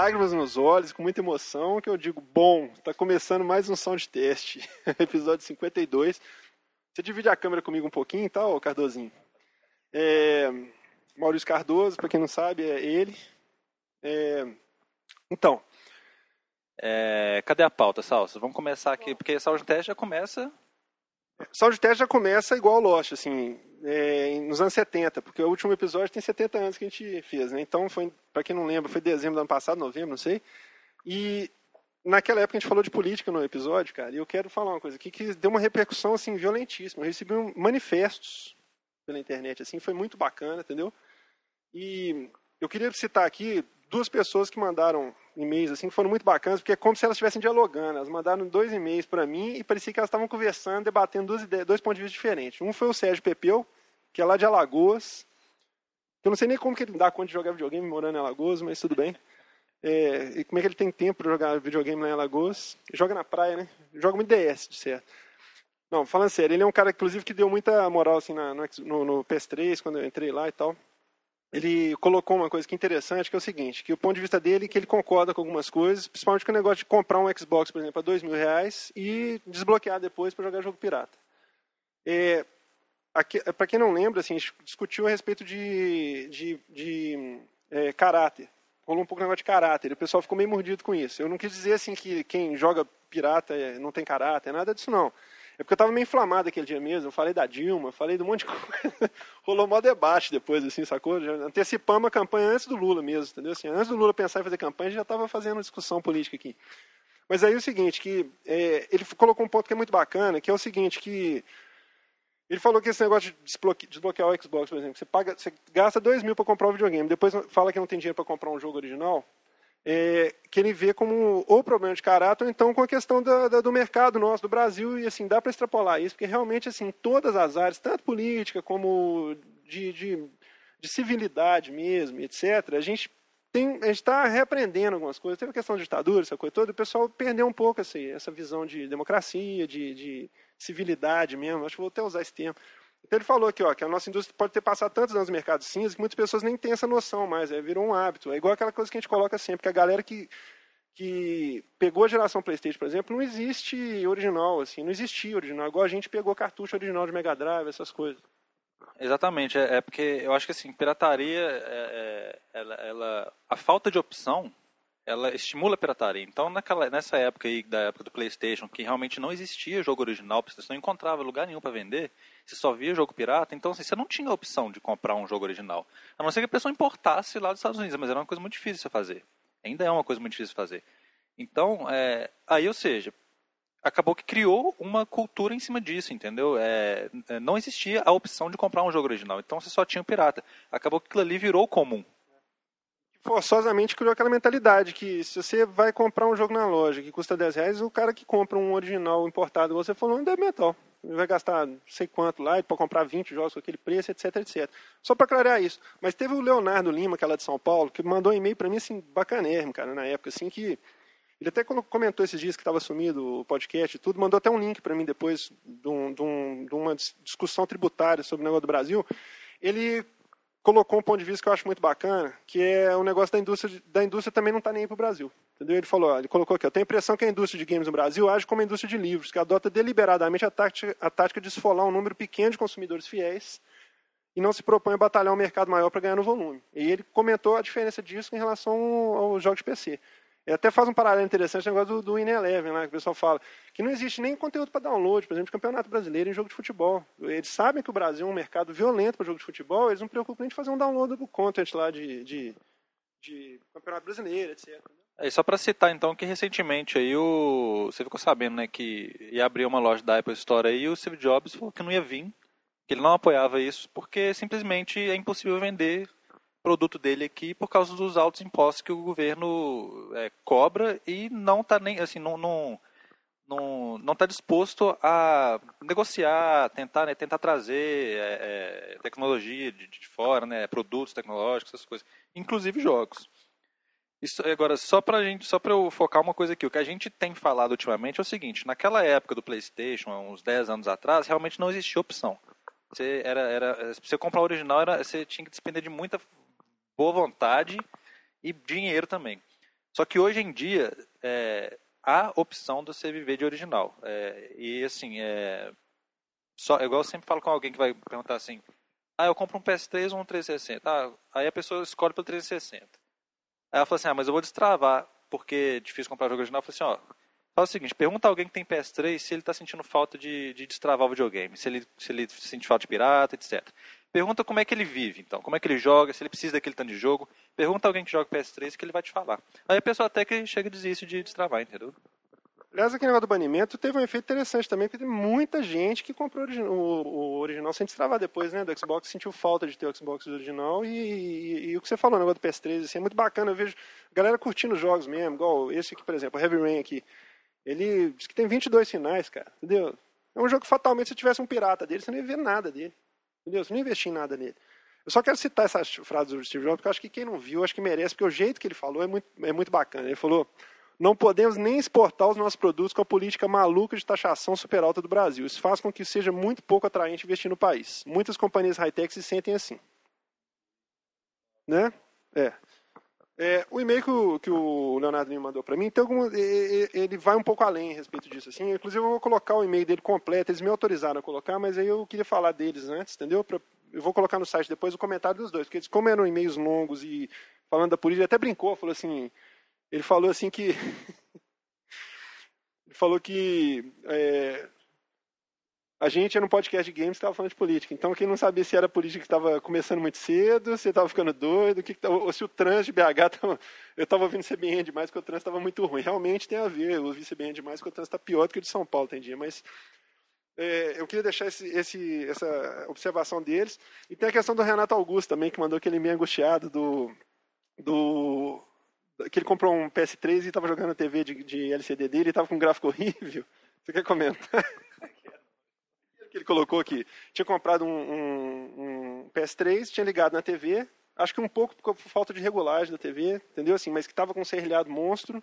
lágrimas nos olhos, com muita emoção, que eu digo, bom, tá começando mais um som de teste, episódio 52. Você divide a câmera comigo um pouquinho, tá, ô Cardozinho? É, Maurício Cardoso, para quem não sabe, é ele. É, então. É, cadê a pauta, Salso? Vamos começar aqui, porque Sound Test já começa. Sound Test já começa igual o Lost, assim, é, nos anos 70, porque o último episódio tem 70 anos que a gente fez, né? Então, foi, para quem não lembra, foi dezembro do ano passado, novembro, não sei. E naquela época a gente falou de política no episódio, cara, e eu quero falar uma coisa aqui que deu uma repercussão, assim, violentíssima. Eu recebi um, manifestos pela internet, assim, foi muito bacana, entendeu? E eu queria citar aqui duas pessoas que mandaram e-mails assim que foram muito bacanas, porque é como se elas estivessem dialogando. Elas mandaram dois e-mails para mim e parecia que elas estavam conversando, debatendo duas ideias, dois pontos de vista diferentes. Um foi o Sérgio Pepeu, que é lá de Alagoas. Eu não sei nem como que ele dá conta de jogar videogame morando em Alagoas, mas tudo bem. É, e como é que ele tem tempo para jogar videogame lá em Alagoas? Joga na praia, né? Joga muito DS, de certo. Não, falando sério, ele é um cara, inclusive, que deu muita moral assim, na, no, no PS3, quando eu entrei lá e tal ele colocou uma coisa que é interessante, que é o seguinte, que o ponto de vista dele é que ele concorda com algumas coisas, principalmente com o negócio de comprar um Xbox, por exemplo, a dois mil reais e desbloquear depois para jogar jogo pirata. É, para quem não lembra, assim, a gente discutiu a respeito de, de, de é, caráter. Rolou um pouco o negócio de caráter. O pessoal ficou meio mordido com isso. Eu não quis dizer assim que quem joga pirata é, não tem caráter, nada disso não. É porque eu estava meio inflamado aquele dia mesmo. Eu falei da Dilma, falei de um monte de coisa. Rolou maior debate depois, assim, sacou? Já antecipamos a campanha antes do Lula mesmo, entendeu? Assim, antes do Lula pensar em fazer campanha, já estava fazendo discussão política aqui. Mas aí é o seguinte, que é, ele colocou um ponto que é muito bacana, que é o seguinte, que ele falou que esse negócio de desbloquear o Xbox, por exemplo, você, paga, você gasta dois mil para comprar um videogame, depois fala que não tem dinheiro para comprar um jogo original, é, que ele vê como ou problema de caráter ou então com a questão da, da, do mercado nosso, do Brasil, e assim, dá para extrapolar isso, porque realmente, assim, todas as áreas, tanto política como de, de, de civilidade mesmo, etc., a gente tem, a gente está reaprendendo algumas coisas. Teve a questão de ditadura, essa coisa toda, o pessoal perdeu um pouco assim, essa visão de democracia, de, de civilidade mesmo, acho que vou até usar esse termo. Então ele falou aqui, ó, que a nossa indústria pode ter passado tantos anos no mercado cinza que muitas pessoas nem têm essa noção mais, é, virou um hábito. É igual aquela coisa que a gente coloca sempre, que a galera que, que pegou a geração Playstation, por exemplo, não existe original, assim, não existia original, igual a gente pegou cartucho original de Mega Drive, essas coisas. Exatamente, é, é porque eu acho que assim, pirataria, é, é, ela, ela, a falta de opção ela estimula a pirataria. Então, naquela, nessa época aí, da época do PlayStation, que realmente não existia jogo original, você não encontrava lugar nenhum para vender, você só via jogo pirata, então assim, você não tinha a opção de comprar um jogo original. A não ser que a pessoa importasse lá dos Estados Unidos, mas era uma coisa muito difícil de fazer. Ainda é uma coisa muito difícil de fazer. Então, é, aí, ou seja, acabou que criou uma cultura em cima disso, entendeu? É, é não existia a opção de comprar um jogo original, então você só tinha o pirata. Acabou que aquilo ali virou comum forçosamente criou aquela mentalidade que se você vai comprar um jogo na loja que custa 10 reais, o cara que compra um original importado, você falou, ainda é metal. Ele vai gastar não sei quanto lá para comprar 20 jogos com aquele preço, etc, etc. Só para clarear isso. Mas teve o Leonardo Lima, que é lá de São Paulo, que mandou um e-mail para mim, assim, bacanérrimo, cara, na época, assim, que... Ele até comentou esses dias que estava sumido o podcast e tudo, mandou até um link para mim depois de, um, de, um, de uma discussão tributária sobre o negócio do Brasil. Ele colocou um ponto de vista que eu acho muito bacana, que é o negócio da indústria, da indústria também não está nem aí para o Brasil. Entendeu? Ele falou, ele colocou aqui, eu tenho a impressão que a indústria de games no Brasil age como a indústria de livros, que adota deliberadamente a tática, a tática de esfolar um número pequeno de consumidores fiéis e não se propõe a batalhar um mercado maior para ganhar no volume. E ele comentou a diferença disso em relação aos jogos de PC. Ele até faz um paralelo interessante no negócio do, do In Eleven, lá, que o pessoal fala, que não existe nem conteúdo para download, por exemplo, de campeonato brasileiro em jogo de futebol. Eles sabem que o Brasil é um mercado violento para jogo de futebol, eles não preocupam nem de fazer um download do content lá de, de, de campeonato brasileiro, etc. É, só para citar então que recentemente aí o você ficou sabendo, né, que ia abrir uma loja da Apple Store aí e o Steve Jobs falou que não ia vir, que ele não apoiava isso porque simplesmente é impossível vender produto dele aqui por causa dos altos impostos que o governo é, cobra e não está nem assim não não não não está disposto a negociar tentar né, tentar trazer é, é, tecnologia de, de, fora né produtos tecnológicos essas coisas inclusive jogos. Isso agora só para gente só para eu focar uma coisa aqui o que a gente tem falado ultimamente é o seguinte naquela época do PlayStation uns 10 anos atrás realmente não existia opção. Você era era você comprar o original era você tinha que despender de muita boa vontade e dinheiro também. Só que hoje em dia é, há opção de você viver de original. É, e assim, é, só, é igual eu sempre falo com alguém que vai perguntar assim, ah, eu compro um PS3 ou um 360. Ah, aí a pessoa escolhe pelo 360. Aí ela fala assim, ah, mas eu vou destravar, porque é difícil comprar jogo original. Eu falei assim, ó, faz o seguinte, pergunta alguém que tem PS3 se ele está sentindo falta de, de destravar o videogame, se ele, se ele sente falta de pirata, etc. Pergunta como é que ele vive, então, como é que ele joga, se ele precisa daquele tanto de jogo. Pergunta alguém que joga PS3 que ele vai te falar. Aí a pessoa até que chega e desiste de destravar, entendeu? Aliás, aquele negócio do banimento teve um efeito interessante também, porque tem muita gente que comprou o, o, original sem destravar depois, né? Do Xbox, sentiu falta de ter o Xbox original. E, e, e o que você falou, o negócio do PS3, assim, é muito bacana. Eu vejo galera curtindo os jogos mesmo, igual esse aqui, por exemplo, o Heavy Rain aqui. Ele diz que tem 22 finais, cara, entendeu? É um jogo que fatalmente, se tivesse um pirata dele, você não ia ver nada dele. Você não ia investir em nada nele. Eu só quero citar essa frase do Steve Jobs, porque eu acho que quem não viu, acho que merece, porque o jeito que ele falou é muito, é muito bacana. Ele falou não podemos nem exportar os nossos produtos com a política maluca de taxação super alta do Brasil. Isso faz com que seja muito pouco atraente investir no país. Muitas companhias high-tech se sentem assim. Né? É. é o e-mail que o, que o Leonardo me mandou para mim, então, ele vai um pouco além a respeito disso. Assim. Inclusive, eu vou colocar o e-mail dele completo. Eles me autorizaram a colocar, mas aí eu queria falar deles antes, entendeu? Pra, eu vou colocar no site depois o comentário dos dois, porque eles, como eram e-mails longos e falando da política, ele até brincou, falou assim ele falou assim que. ele falou que. É, a gente era um podcast de games que estava falando de política. Então, quem não sabia se era política que estava começando muito cedo, se estava ficando doido, que, ou se o trânsito de BH estava. Eu estava ouvindo CBN demais, porque o trânsito estava muito ruim. Realmente tem a ver, eu ouvi CBN demais, porque o trânsito está pior do que o de São Paulo, tem dia. Mas é, eu queria deixar esse, esse, essa observação deles. E tem a questão do Renato Augusto também, que mandou aquele meio angustiado do, do que ele comprou um PS3 e estava jogando na TV de, de LCD dele e estava com um gráfico horrível. Você quer comentar? que ele colocou aqui. Tinha comprado um, um, um, PS3, tinha ligado na TV, acho que um pouco por falta de regulagem da TV, entendeu? Assim, mas que estava com um serrilhado monstro.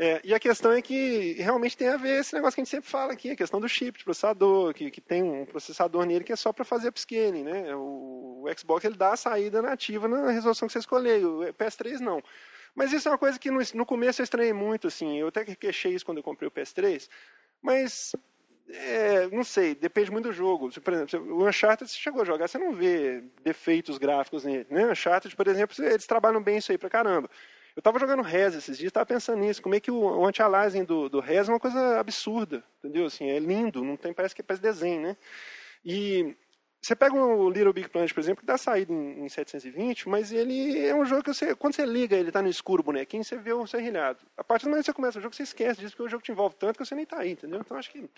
É, e a questão é que realmente tem a ver esse negócio que a gente sempre fala aqui, a questão do chip de processador, que, que tem um processador nele que é só para fazer upscaling, né? O, o, Xbox ele dá a saída nativa na resolução que você escolher, o PS3 não. Mas isso é uma coisa que no, no começo eu estranhei muito, assim, eu até queixei isso quando eu comprei o PS3, mas é, não sei, depende muito do jogo. Por exemplo, o Uncharted, você chegou a jogar, você não vê defeitos gráficos nele. Né? Uncharted, por exemplo, eles trabalham bem isso aí pra caramba. Eu estava jogando Rez esses dias, estava pensando nisso, como é que o, o anti-aliasing do, do Rez é uma coisa absurda, entendeu? Assim, é lindo, não tem, parece que parece desenho, né? E você pega o Little Big Planet, por exemplo, que dá saída em, em 720, mas ele é um jogo que você, quando você liga, ele está no escuro, bonequinho, você vê o serrilhado. A partir do momento que você começa o jogo, você esquece disso, porque o jogo te envolve tanto que você nem está aí, entendeu? Então acho que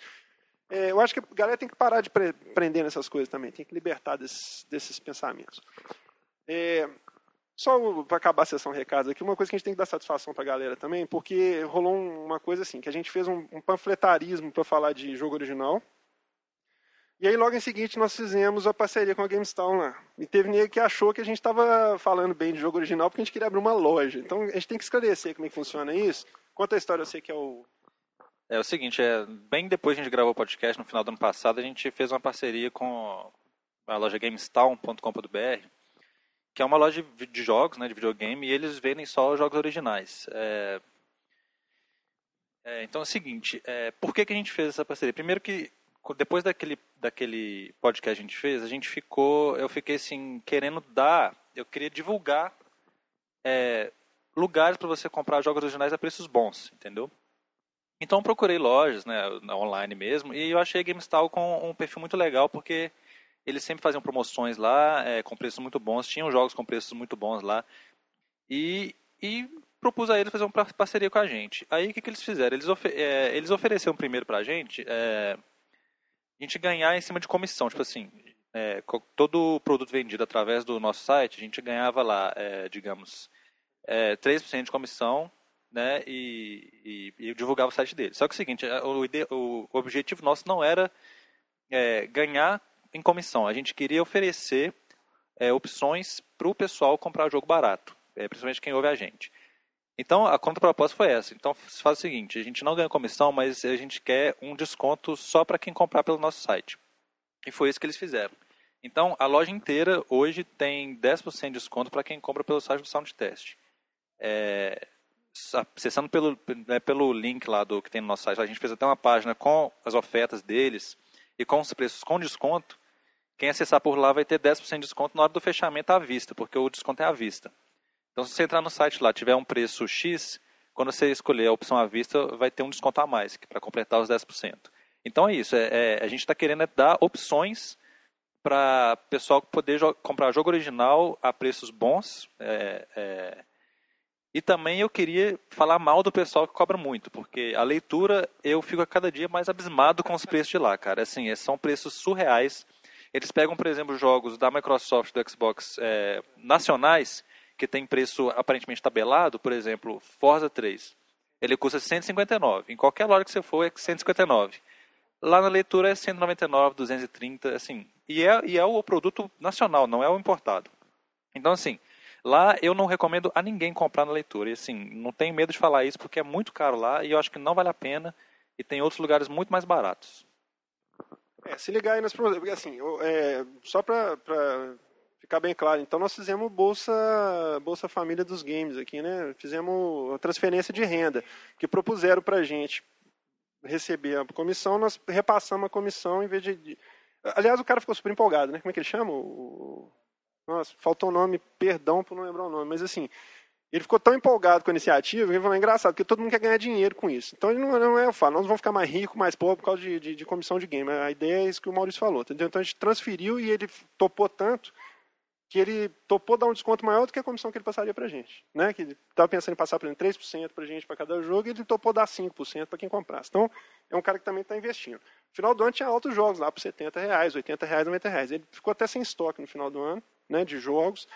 é, eu acho que a galera tem que parar de pre prender nessas coisas também, tem que libertar desses, desses pensamentos. É, só para acabar a sessão recados aqui, uma coisa que a gente tem que dar satisfação para a galera também, porque rolou uma coisa assim, que a gente fez um, um panfletarismo para falar de jogo original, e aí logo em seguida nós fizemos a parceria com a GameStown lá. E teve ninguém que achou que a gente estava falando bem de jogo original porque a gente queria abrir uma loja. Então a gente tem que esclarecer como é que funciona isso. Conta a história, eu sei que é o... É o seguinte, é, bem depois que a gente gravou o podcast, no final do ano passado, a gente fez uma parceria com a loja GameStown.com.br que é uma loja de jogos, né, de videogame, e eles vendem só jogos originais. É... É, então é o seguinte, é, por que, que a gente fez essa parceria? Primeiro que depois daquele, daquele podcast que a gente fez, a gente ficou, eu fiquei assim, querendo dar, eu queria divulgar é, lugares para você comprar jogos originais a preços bons, entendeu? Então procurei lojas, né, online mesmo, e eu achei a GameStyle com um perfil muito legal, porque eles sempre faziam promoções lá, é, com preços muito bons, tinham jogos com preços muito bons lá. E, e propus a eles fazer uma parceria com a gente. Aí o que, que eles fizeram? Eles, é, eles ofereceram primeiro para a gente é, a gente ganhar em cima de comissão. Tipo assim, é, todo produto vendido através do nosso site, a gente ganhava lá, é, digamos, é, 3% de comissão né, e, e, e, divulgava o site deles. Só que é o seguinte, o, o, o objetivo nosso não era é, ganhar em comissão. A gente queria oferecer é, opções para o pessoal comprar jogo barato, é, principalmente quem ouve a gente. Então, a contraproposta foi essa. Então, faz o seguinte, a gente não ganha comissão, mas a gente quer um desconto só para quem comprar pelo nosso site. E foi isso que eles fizeram. Então, a loja inteira hoje tem 10% de desconto para quem compra pelo site do Soundtest. É, acessando pelo, né, pelo link lá do que tem no nosso site, a gente fez até uma página com as ofertas deles e com os preços com desconto. Quem acessar por lá vai ter 10% de desconto na hora do fechamento à vista, porque o desconto é à vista. Então, se você entrar no site lá, tiver um preço X, quando você escolher a opção à vista, vai ter um desconto a mais, para completar os 10%. Então é isso, é, é a gente está querendo é dar opções para pessoal poder jo comprar jogo original a preços bons. É, é, e também eu queria falar mal do pessoal que cobra muito, porque a leitura eu fico a cada dia mais abismado com os preços de lá, cara. Assim, é, são preços surreais. Eles pegam, por exemplo, jogos da Microsoft, do Xbox é, nacionais, que tem preço aparentemente tabelado, por exemplo, Forza 3. Ele custa 159. Em qualquer loja que você for é 159. Lá na leitura é 199, 230, assim. E é, e é o produto nacional, não é o importado. Então, assim, lá eu não recomendo a ninguém comprar na leitura. E, assim, não tenho medo de falar isso porque é muito caro lá e eu acho que não vale a pena. E tem outros lugares muito mais baratos. É, se ligar aí nas porque assim, é, só para ficar bem claro, então nós fizemos Bolsa, Bolsa Família dos Games aqui, né? Fizemos transferência de renda, que propuseram para gente receber a comissão, nós repassamos a comissão em vez de. Aliás, o cara ficou super empolgado, né? Como é que ele chama? O... Nossa, faltou o nome, perdão por não lembrar o nome, mas assim, ele ficou tão empolgado com a iniciativa que ele falou: é engraçado, porque todo mundo quer ganhar dinheiro com isso. Então ele não, não é, eu falo, nós vamos ficar mais ricos, mais pobres por causa de, de, de, comissão de game. A ideia é isso que o Maurício falou, entendeu? Então a gente transferiu e ele topou tanto que ele topou dar um desconto maior do que a comissão que ele passaria para a gente. Né? Que ele estava pensando em passar, por exemplo, 3% para a gente para cada jogo e ele topou dar 5% para quem comprasse. Então, é um cara que também está investindo. Final do ano tinha altos jogos lá por 70 reais, 80 reais, 90 reais. Ele ficou até sem estoque no final do ano, né, de jogos.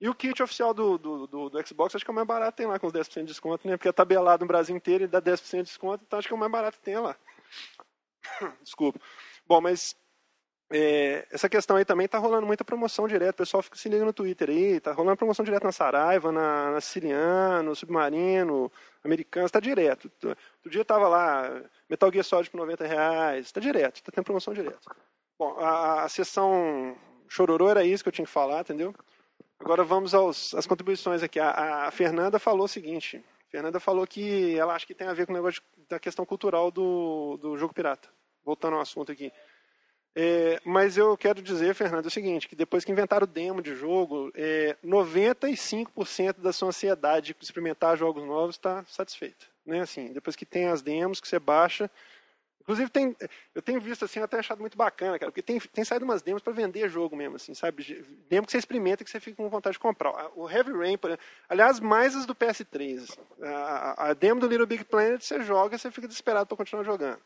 E o kit oficial do, do, do, do Xbox acho que é o mais barato tem lá com os 10% de desconto, né? Porque é tabelado no Brasil inteiro e dá 10% de desconto, então acho que é o mais barato tem lá. Desculpa. Bom, mas é, essa questão aí também tá rolando muita promoção direto. O pessoal fica se liga no Twitter aí. Tá rolando promoção direto na Saraiva, na, na Siciliano, Submarino, Americano. Tá direto. Outro dia tava lá, Metal Gear Solid por 90 reais. Tá direto, tá tendo promoção direto. Bom, a, a sessão chororô era isso que eu tinha que falar, entendeu? Agora vamos aos, às contribuições aqui. A, a Fernanda falou o seguinte. A Fernanda falou que ela acha que tem a ver com o negócio da questão cultural do, do jogo pirata. Voltando ao assunto aqui. É, mas eu quero dizer, Fernando, o seguinte, que depois que inventaram o demo de jogo, é, 95% da sua ansiedade de experimentar jogos novos está satisfeita. Né? Assim, depois que tem as demos que você baixa. Inclusive, tem, eu tenho visto assim, até achado muito bacana, cara, porque tem, tem saído umas demos para vender jogo mesmo, assim, sabe? Demo que você experimenta que você fica com vontade de comprar. O Heavy Rain, por exemplo, aliás, mais as do PS3. Assim, a, a demo do Little Big Planet você joga e você fica desesperado para continuar jogando.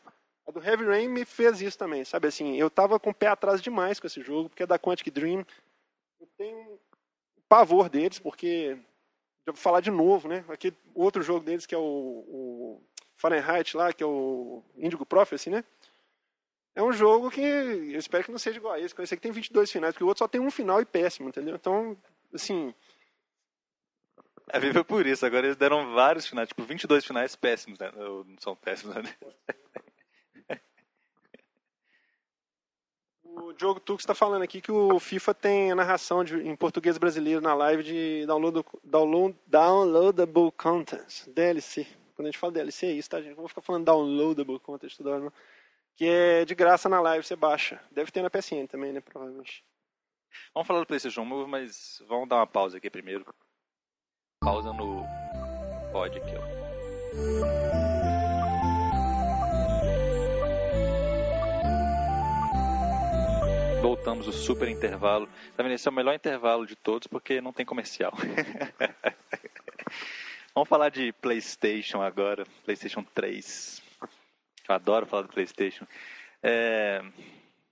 A do Heavy Rain me fez isso também, sabe assim, eu tava com o pé atrás demais com esse jogo, porque é da Quantic Dream. Eu tenho pavor deles, porque já vou falar de novo, né? Aqui outro jogo deles que é o, o Fahrenheit lá, que é o Indigo Prophecy, né? É um jogo que eu espero que não seja igual a esse, esse aqui tem 22 finais, porque o outro só tem um final e péssimo, entendeu? Então, assim, é viva por isso. Agora eles deram vários finais, tipo 22 finais péssimos, né? Não são péssimos, né? O Diogo Tux está falando aqui que o FIFA tem a narração de, em português brasileiro na live de download, download, downloadable content, DLC. Quando a gente fala DLC é isso, tá, gente? Não vou ficar falando downloadable content toda hora, não. Que é de graça na live, você baixa. Deve ter na PSN também, né? Provavelmente. Vamos falar do PlayStation Move, mas vamos dar uma pausa aqui primeiro. Pausa no pod aqui, ó. Voltamos o super intervalo. Tá vendo? Esse é o melhor intervalo de todos porque não tem comercial. Vamos falar de PlayStation agora, PlayStation 3. Eu adoro falar do PlayStation. É...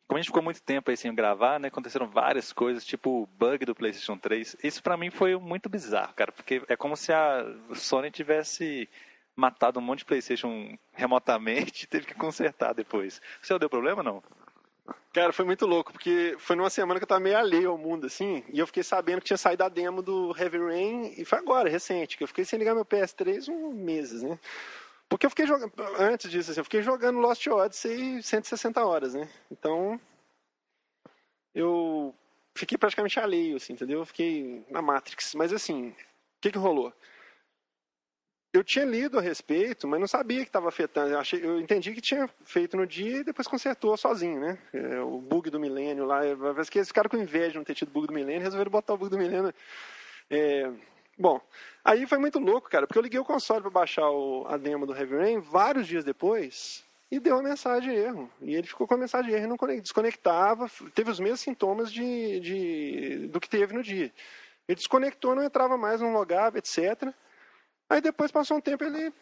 Como a gente ficou muito tempo aí sem gravar, né? Aconteceram várias coisas, tipo o bug do PlayStation 3. Isso para mim foi muito bizarro, cara, porque é como se a Sony tivesse matado um monte de PlayStation remotamente e teve que consertar depois. O seu deu problema não? Cara, foi muito louco, porque foi numa semana que eu tava meio alheio ao mundo, assim, e eu fiquei sabendo que tinha saído a demo do Heavy Rain, e foi agora, recente, que eu fiquei sem ligar meu PS3 uns meses, né? Porque eu fiquei jogando, antes disso, assim, eu fiquei jogando Lost Odyssey 160 horas, né? Então, eu fiquei praticamente alheio, assim, entendeu? Eu fiquei na Matrix. Mas, assim, o que que rolou? Eu tinha lido a respeito, mas não sabia que estava afetando. Eu, achei, eu entendi que tinha feito no dia e depois consertou sozinho, né? É, o bug do milênio lá. Parece que eles ficaram com inveja de não ter tido bug do milênio resolveram botar o bug do milênio. É, bom, aí foi muito louco, cara, porque eu liguei o console para baixar o, a demo do Heavy Rain vários dias depois e deu uma mensagem de erro. E ele ficou com a mensagem de erro não desconectava. Teve os mesmos sintomas de, de, do que teve no dia. Ele desconectou, não entrava mais, não logava, etc. Aí depois passou um tempo, ele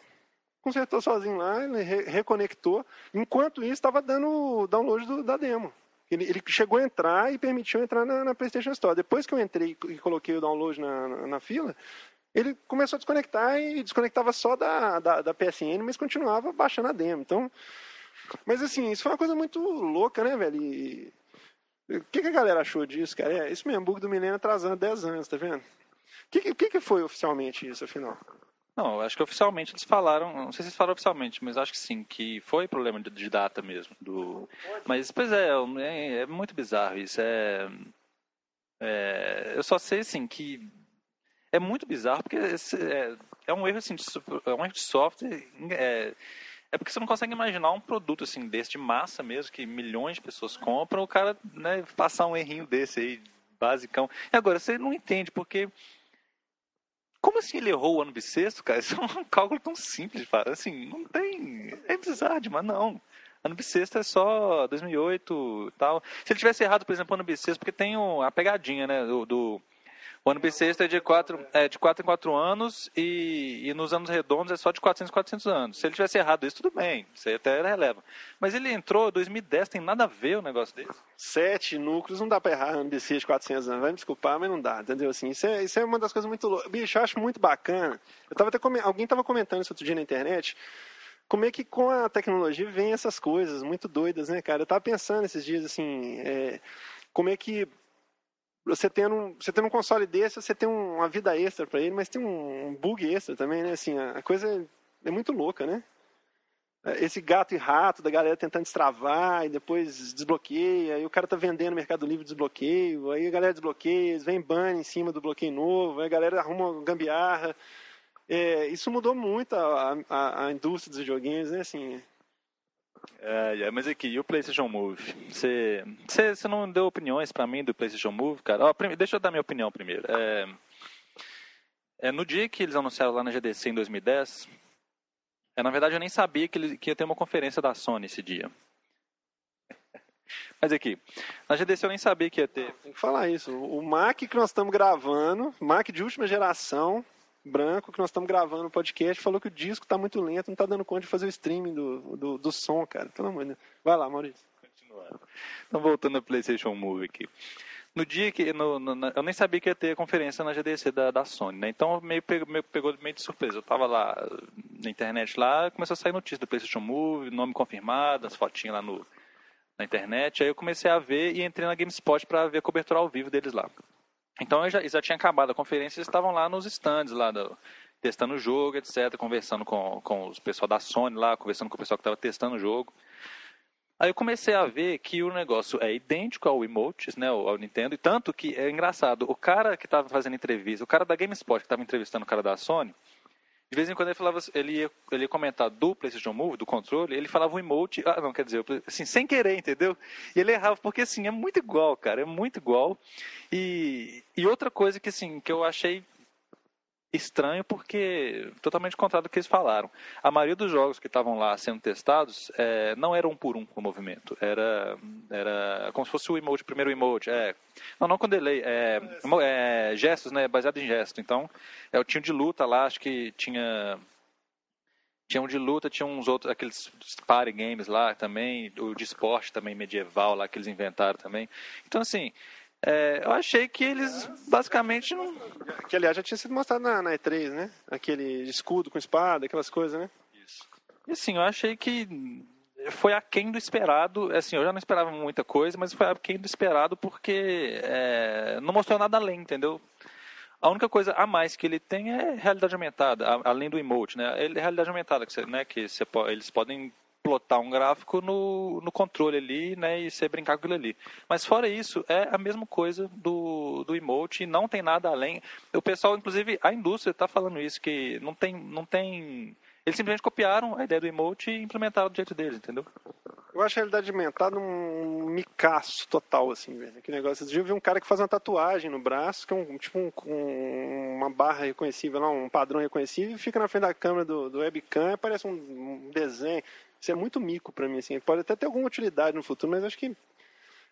consertou sozinho lá, ele re reconectou. Enquanto isso, estava dando o download do, da demo. Ele, ele, chegou a entrar e permitiu entrar na, na, PlayStation Store. Depois que eu entrei e coloquei o download na, na, na fila, ele começou a desconectar e desconectava só da, da, da, PSN, mas continuava baixando a demo. Então, mas assim, isso foi uma coisa muito louca, né, velho? E... O que, que, a galera achou disso, cara? É isso mesmo, bug do milênio atrasando 10 anos, tá vendo? O que, que, que foi oficialmente isso, afinal? Não, acho que oficialmente eles falaram, não sei se eles falaram oficialmente, mas acho que sim, que foi problema de, de data mesmo. Do... Mas, pois é, é, é muito bizarro isso. É, é, eu só sei, assim, que é muito bizarro, porque é, é um erro, assim, de, é um erro de software, é, é porque você não consegue imaginar um produto, assim, desse, de massa mesmo, que milhões de pessoas compram, o cara, né, passar um errinho desse aí, basicão. E agora, você não entende, porque como assim ele errou o ano bissexto, cara? Isso é um cálculo tão simples, cara. Assim, não tem. É bizarro mas não. Ano bissexto é só 2008 e tal. Se ele tivesse errado, por exemplo, ano bissexto, porque tem a pegadinha, né, do, do o ano bissexto é de 4 é, de quatro em 4 anos e, e nos anos redondos é só de 400 em 400 anos. Se ele tivesse errado isso, tudo bem, isso aí até releva. Mas ele entrou em 2010, tem nada a ver o negócio desse. Sete núcleos, não dá pra errar ano bissexto de 400 anos, vai me desculpar, mas não dá, entendeu? Assim, isso, é, isso é uma das coisas muito loucas. Bicho, eu acho muito bacana. Eu tava até Alguém estava comentando isso outro dia na internet, como é que com a tecnologia vem essas coisas muito doidas, né, cara? Eu tava pensando esses dias, assim, é, como é que você tendo, você tendo um console desse, você tem uma vida extra para ele, mas tem um bug extra também, né? Assim, a coisa é muito louca, né? Esse gato e rato da galera tentando destravar e depois desbloqueia, aí o cara tá vendendo no Mercado Livre desbloqueio, aí a galera desbloqueia, vem ban em cima do bloqueio novo, aí a galera arruma gambiarra. É, isso mudou muito a, a, a indústria dos videogames, né? Assim, é, é, mas aqui, e o PlayStation Move? Você, você, não deu opiniões para mim do PlayStation Move, cara? Ó, deixa eu dar minha opinião primeiro. É, é, no dia que eles anunciaram lá na GDC em 2010, é, na verdade eu nem sabia que, ele, que ia ter uma conferência da Sony esse dia. Mas aqui, na GDC eu nem sabia que ia ter. Tem que falar isso. O Mac que nós estamos gravando, Mac de última geração, branco que nós estamos gravando o podcast falou que o disco está muito lento, não está dando conta de fazer o streaming do, do, do som, cara. Pelo amor de Deus. Vai lá, Maurício. Continuando. Então, voltando ao PlayStation Move aqui. No dia que. No, no, eu nem sabia que ia ter a conferência na GDC da, da Sony, né? Então meio pegou, meio pegou meio de surpresa. Eu estava lá na internet lá, começou a sair notícia do PlayStation Move, nome confirmado, as fotinhas lá no, na internet. Aí eu comecei a ver e entrei na GameSpot para ver a cobertura ao vivo deles lá. Então já, já tinha acabado a conferência, eles estavam lá nos stands, lá do, testando o jogo, etc., conversando com, com os pessoal da Sony lá, conversando com o pessoal que estava testando o jogo. Aí eu comecei a ver que o negócio é idêntico ao Emotes, né, ao Nintendo, e tanto que é engraçado, o cara que estava fazendo entrevista, o cara da GameSpot que estava entrevistando o cara da Sony, de vez em quando ele falava, ele ia, ele ia comentar do PlayStation Move, do controle, ele falava o emote, ah, não, quer dizer, assim, sem querer, entendeu? E ele errava, porque assim, é muito igual, cara, é muito igual. E, e outra coisa que assim, que eu achei estranho porque totalmente contrário do que eles falaram. A maioria dos jogos que estavam lá sendo testados é, não era um por um o movimento, era era como se fosse o emote, o primeiro emote, é, não não com delay, é, é gestos, né, baseado em gesto. Então, é, eu tinha de luta lá, acho que tinha tinha um de luta, tinha uns outros, aqueles party games lá também, o de esporte também medieval lá que eles inventaram também. Então, assim, é, eu achei que eles basicamente não. Que aliás já tinha sido mostrado na, na E3, né? Aquele escudo com espada, aquelas coisas, né? Isso. E assim, eu achei que foi aquém do esperado. Assim, eu já não esperava muita coisa, mas foi aquém do esperado porque é, não mostrou nada além, entendeu? A única coisa a mais que ele tem é realidade aumentada, além do emote, né? Ele é realidade aumentada, que, você, né, que você, eles podem plotar um gráfico no, no controle ali, né, e você brincar com aquilo ali. Mas fora isso, é a mesma coisa do, do emote, não tem nada além. O pessoal, inclusive, a indústria está falando isso, que não tem, não tem eles simplesmente copiaram a ideia do emote e implementaram do jeito deles, entendeu? Eu acho a realidade aumentada um micaço total, assim, velho. Que negócio. Eu vi um cara que faz uma tatuagem no braço, que é um, tipo um, um, uma barra reconhecível um padrão reconhecível, e fica na frente da câmera do, do webcam e parece um, um desenho. Isso é muito mico para mim, assim. Pode até ter alguma utilidade no futuro, mas acho que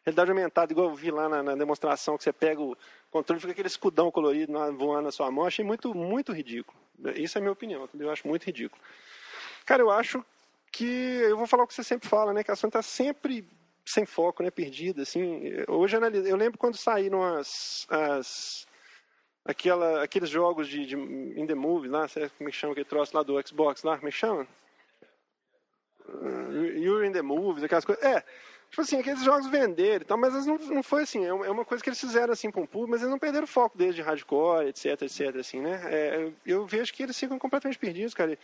realidade aumentada, igual eu vi lá na, na demonstração, que você pega o controle e fica aquele escudão colorido voando na sua mão, achei muito, muito ridículo. Isso é a minha opinião, entendeu? Eu acho muito ridículo. Cara, eu acho que. Eu vou falar o que você sempre fala, né? Que a Sony está sempre sem foco, né? Perdida, assim. Hoje eu lembro quando saíram as. as aquela, aqueles jogos de, de in the movie lá, como é que chama aquele troço lá do Xbox lá, como é que chama? Uh, You're in the movies, aquelas coisas. É, tipo assim, aqueles jogos venderam e tal, mas não, não foi assim, é, é uma coisa que eles fizeram assim para um público, mas eles não perderam o foco deles de hardcore, etc, etc, assim, né? É, eu vejo que eles ficam completamente perdidos, cara.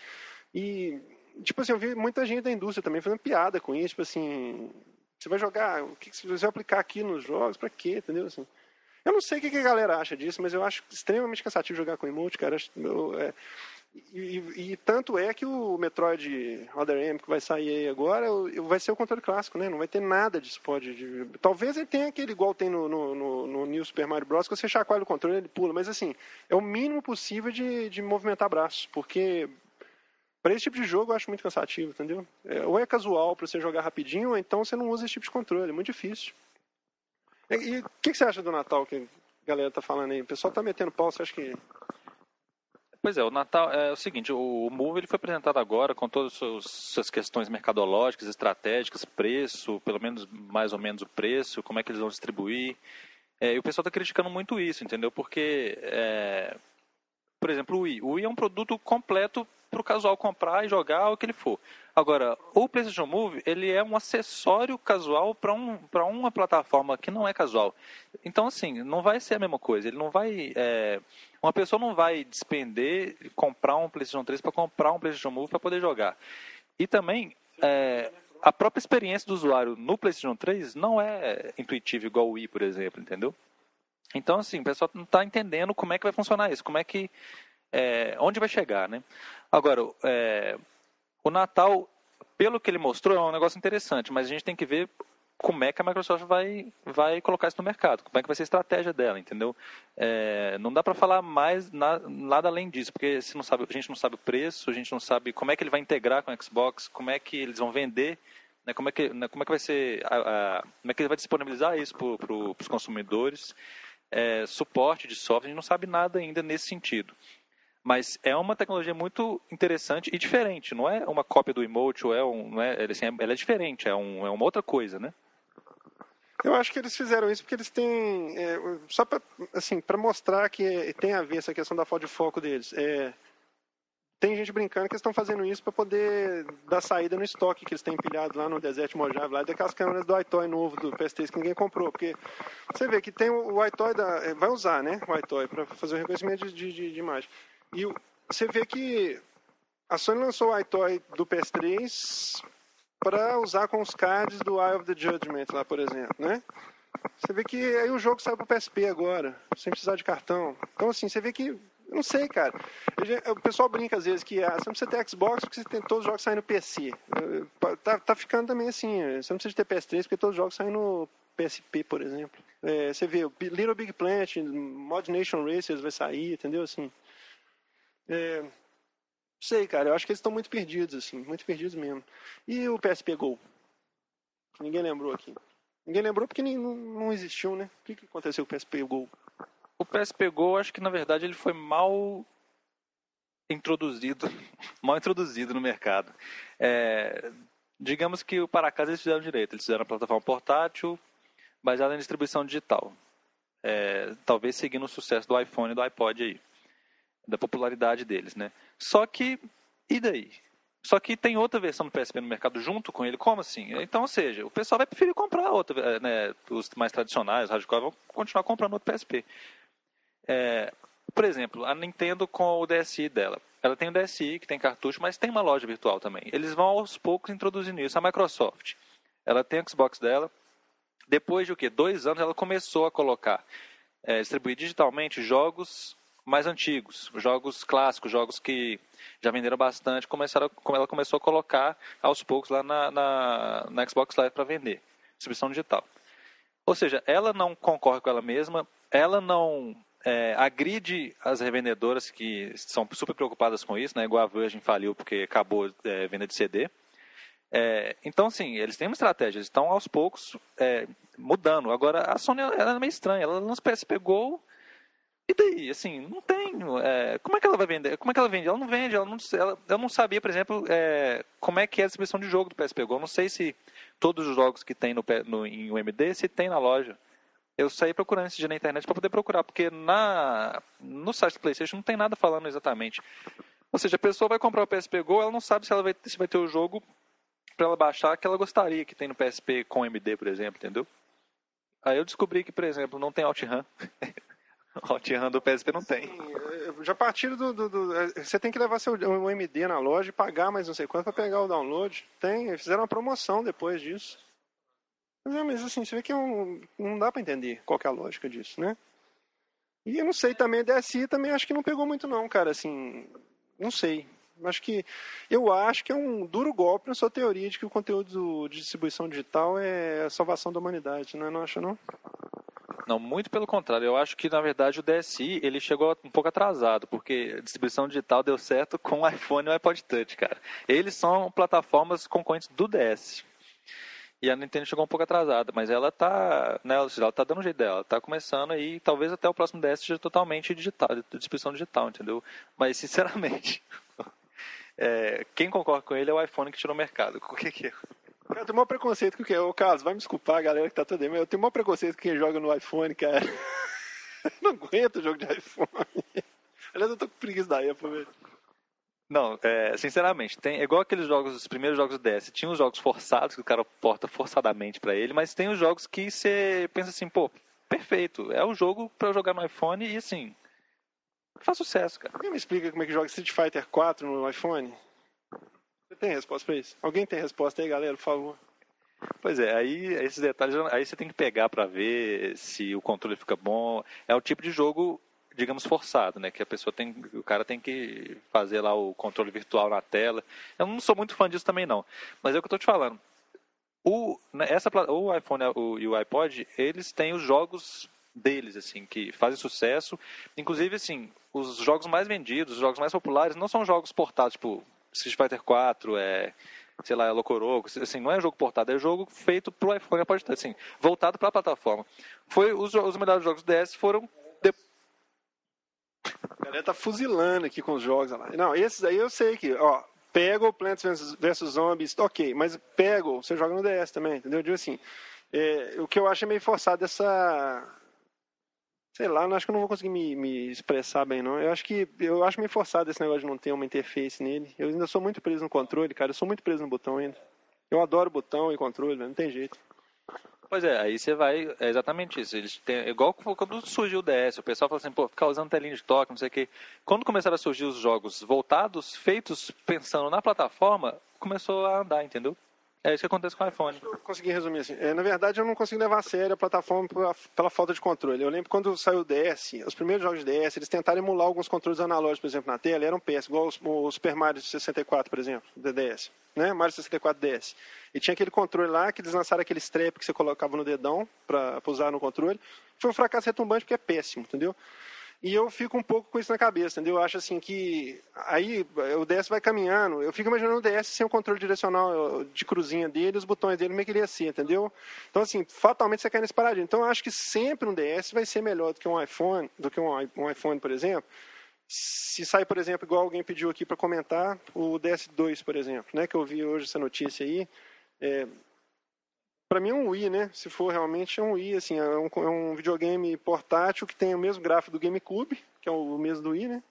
E, tipo assim, eu vi muita gente da indústria também fazendo piada com isso, tipo assim, você vai jogar, o que você vai aplicar aqui nos jogos, pra quê, entendeu? Assim, eu não sei o que a galera acha disso, mas eu acho extremamente cansativo jogar com emote, cara. Eu, é, e, e, tanto é que o Metroid Other M que vai sair aí agora vai ser o controle clássico, né? Não vai ter nada de pode. De, talvez ele tenha aquele igual tem no, no, no, no, New Super Mario Bros. que você chacoalha o controle ele pula, mas assim, é o mínimo possível de, de movimentar braços, porque para esse tipo de jogo eu acho muito cansativo, entendeu? É, ou é casual para você jogar rapidinho, ou então você não usa esse tipo de controle, é muito difícil. E o que, que, você acha do Natal que a galera tá falando aí? O pessoal tá metendo pau, você acha que Pois é, o Natal é o seguinte, o Move ele foi apresentado agora com todas as suas questões mercadológicas, estratégicas, preço, pelo menos mais ou menos o preço, como é que eles vão distribuir. É, e o pessoal está criticando muito isso, entendeu? Porque, é, por exemplo, o Wii. O Wii é um produto completo para o casual comprar e jogar o que ele for. Agora, o PlayStation Move ele é um acessório casual para um, uma plataforma que não é casual. Então, assim, não vai ser a mesma coisa. Ele não vai. É, uma pessoa não vai despender, comprar um PlayStation 3 para comprar um PlayStation Move para poder jogar. E também, é, a própria experiência do usuário no PlayStation 3 não é intuitiva igual o Wii, por exemplo, entendeu? Então, assim, o pessoal não está entendendo como é que vai funcionar isso, como é que. É, onde vai chegar, né? Agora, é, o Natal, pelo que ele mostrou, é um negócio interessante, mas a gente tem que ver como é que a Microsoft vai, vai colocar isso no mercado, como é que vai ser a estratégia dela, entendeu? É, não dá para falar mais na, nada além disso, porque se não sabe, a gente não sabe o preço, a gente não sabe como é que ele vai integrar com o Xbox, como é que eles vão vender, né, como, é que, né, como é que vai ser, a, a, como é que ele vai disponibilizar isso para pro, os consumidores, é, suporte de software, a gente não sabe nada ainda nesse sentido. Mas é uma tecnologia muito interessante e diferente, não é uma cópia do emote, ou é um, não é, assim, ela é diferente, é, um, é uma outra coisa, né? Eu acho que eles fizeram isso porque eles têm. É, só para assim, mostrar que tem a ver essa questão da falta de foco deles. É, tem gente brincando que eles estão fazendo isso para poder dar saída no estoque que eles têm empilhado lá no Desert Mojave, lá daquelas câmeras do iToy novo do PS3 que ninguém comprou. Porque você vê que tem o, iToy, da, é, vai usar né, o iToy para fazer o reconhecimento de, de, de imagem. E você vê que a Sony lançou o iToy do PS3 para usar com os cards do Eye of the Judgment lá, por exemplo, né? Você vê que aí o jogo saiu para PSP agora, sem precisar de cartão. Então, assim, você vê que eu não sei, cara. O pessoal brinca às vezes que ah, você não precisa ter Xbox porque você tem todos os jogos saindo no PC. Tá, tá ficando também assim. Você não precisa ter PS3 porque todos os jogos saem no PSP, por exemplo. É, você vê, Little Big Planet, Mod Nation Racers vai sair, entendeu? Assim. É, sei, cara, eu acho que eles estão muito perdidos, assim, muito perdidos mesmo. E o PSP Go? Ninguém lembrou aqui. Ninguém lembrou porque nem, não, não existiu, né? O que, que aconteceu com o PSP Go? O PSP Go, acho que na verdade ele foi mal introduzido, mal introduzido no mercado. É, digamos que o para casa eles fizeram direito, eles fizeram a plataforma portátil baseada em distribuição digital. É, talvez seguindo o sucesso do iPhone e do iPod aí da popularidade deles, né? Só que, e daí? Só que tem outra versão do PSP no mercado junto com ele, como assim? Então, ou seja, o pessoal vai preferir comprar outra, eh, né? Os mais tradicionais, hardcore, vão continuar comprando outro PSP. É, por exemplo, a Nintendo com o DSi dela. ela tem o DSi, que tem cartucho, mas tem uma loja virtual também. Eles vão aos poucos introduzindo isso. A Microsoft, ela tem o Xbox dela. Depois de o quê? Dois anos ela começou a colocar, é, distribuir digitalmente jogos mais antigos, jogos clássicos, jogos que já venderam bastante, começaram, ela começou a colocar aos poucos lá na, na, na Xbox Live para vender, distribuição digital. Ou seja, ela não concorre com ela mesma, ela não é, agride as revendedoras que são super preocupadas com isso, né? igual a Virgin faliu porque acabou é, venda de CD. É, então, sim, eles têm uma estratégia, eles estão aos poucos é, mudando. Agora, a Sony ela é meio estranha, ela lança PSP Go e daí, assim, não tem. É, como é que ela vai vender? Como é que ela vende? Ela não vende, ela não, ela, eu não sabia, por exemplo, é, como é que é a distribuição de jogo do PSP Go. Eu não sei se todos os jogos que tem no, no, em UMD se tem na loja. Eu saí procurando esse dia na internet para poder procurar, porque na, no site do PlayStation não tem nada falando exatamente. Ou seja, a pessoa vai comprar o PSP Go, ela não sabe se ela vai, se vai ter o jogo para ela baixar que ela gostaria que tem no PSP com MD, por exemplo, entendeu? Aí eu descobri que, por exemplo, não tem OutRun. OutRun do PSP não tem. Sim, já partiram do, do, do, é, Você tem que levar seu MD na loja e pagar mais não sei quanto para pegar o download. Tem, fizeram uma promoção depois disso. Mas, é, assim, você vê que é um, não dá para entender qual é a lógica disso, né? E eu não sei também, DSI também acho que não pegou muito não, cara, assim, não sei. Acho que eu acho que é um duro golpe na sua teoria de que o conteúdo de distribuição digital é a salvação da humanidade, não é? Não acha não? Não, muito pelo contrário. Eu acho que, na verdade, o DSi ele chegou um pouco atrasado, porque a distribuição digital deu certo com o iPhone e o iPod Touch, cara. Eles são plataformas concorrentes do DS. E a Nintendo chegou um pouco atrasada, mas ela tá, né, ela tá dando o jeito dela, tá começando aí, talvez até o próximo DS seja totalmente digital, distribuição digital, entendeu? Mas, sinceramente, é, quem concorre com ele é o iPhone que tirou o mercado. O que que é? Cara, eu tenho maior preconceito com o que? Ô, Carlos, vai me desculpar, a galera que tá toda aí, mas eu tenho maior preconceito com quem joga no iPhone, cara. não aguento o jogo de iPhone. Aliás, eu tô com preguiça da Apple, velho. Não, é, sinceramente, tem, é igual aqueles jogos, os primeiros jogos do DS. Tinha os jogos forçados, que o cara porta forçadamente para ele, mas tem os jogos que você pensa assim, pô, perfeito, é o jogo para eu jogar no iPhone e assim, faz sucesso, cara. Alguém me explica como é que joga Street Fighter 4 no iPhone? Tem resposta pra isso? Alguém tem resposta aí, galera, por favor? Pois é, aí esses detalhes, aí você tem que pegar para ver se o controle fica bom. É o tipo de jogo, digamos, forçado, né? Que a pessoa tem, o cara tem que fazer lá o controle virtual na tela. Eu não sou muito fã disso também não, mas é o que eu tô te falando. O, né, essa, o iPhone o, e o iPod, eles têm os jogos deles, assim, que fazem sucesso. Inclusive, assim, os jogos mais vendidos, os jogos mais populares, não são jogos portados, tipo Street Fighter 4, é, sei lá, é Locoroco, assim, não é jogo portado, é jogo feito pro iPhone, pode estar, assim, voltado para a plataforma. Foi os, os melhores jogos do DS foram de... A galera tá fuzilando aqui com os jogos. Não, esses aí eu sei que, ó, pego Plants vs Zombies, ok, mas pego, você joga no DS também, entendeu? Eu digo assim, é, o que eu acho é meio forçado essa Sei lá, acho que eu não vou conseguir me, me, expressar bem, não. Eu acho que eu acho meio forçado esse negócio de não ter uma interface nele. Eu ainda sou muito preso no controle, cara. Eu sou muito preso no botão ainda. Eu adoro botão e controle, não tem jeito. Pois é, aí você vai. É exatamente isso. Eles têm, igual quando surgiu o DS, o pessoal fala assim, pô, ficar usando telinha de toque, não sei o quê. Quando começaram a surgir os jogos voltados, feitos pensando na plataforma, começou a andar, entendeu? É isso que acontece com o iPhone. Eu consegui resumir assim. É, na verdade, eu não consigo levar a sério a plataforma pela, pela, falta de controle. Eu lembro quando saiu o DS, os primeiros jogos de DS, eles tentaram emular alguns controles analógicos, por exemplo, na tela, eram PS, igual o Super Mario 64, por exemplo, do DS. Né? Mario 64 DS. E tinha aquele controle lá, que eles lançaram aquele strap que você colocava no dedão para usar no controle. Foi um fracasso retumbante porque é péssimo, entendeu? E eu fico um pouco com isso na cabeça, entendeu? Eu acho assim que aí o DS vai caminhando. Eu fico imaginando o DS sem o controle direcional de cruzinha dele, os botões dele, como é que ele ia ser, entendeu? Então, assim, fatalmente você cai nesse paradinho. Então, eu acho que sempre um DS vai ser melhor do que um iPhone, do que um iPhone, por exemplo. Se sai, por exemplo, igual alguém pediu aqui para comentar, o DS2, por exemplo, né? Que eu vi hoje essa notícia aí. É, para mim é um Wii, né? Se for realmente é um Wii, assim, é um, é um videogame portátil que tem o mesmo gráfico do GameCube, que é o mesmo do Wii, né?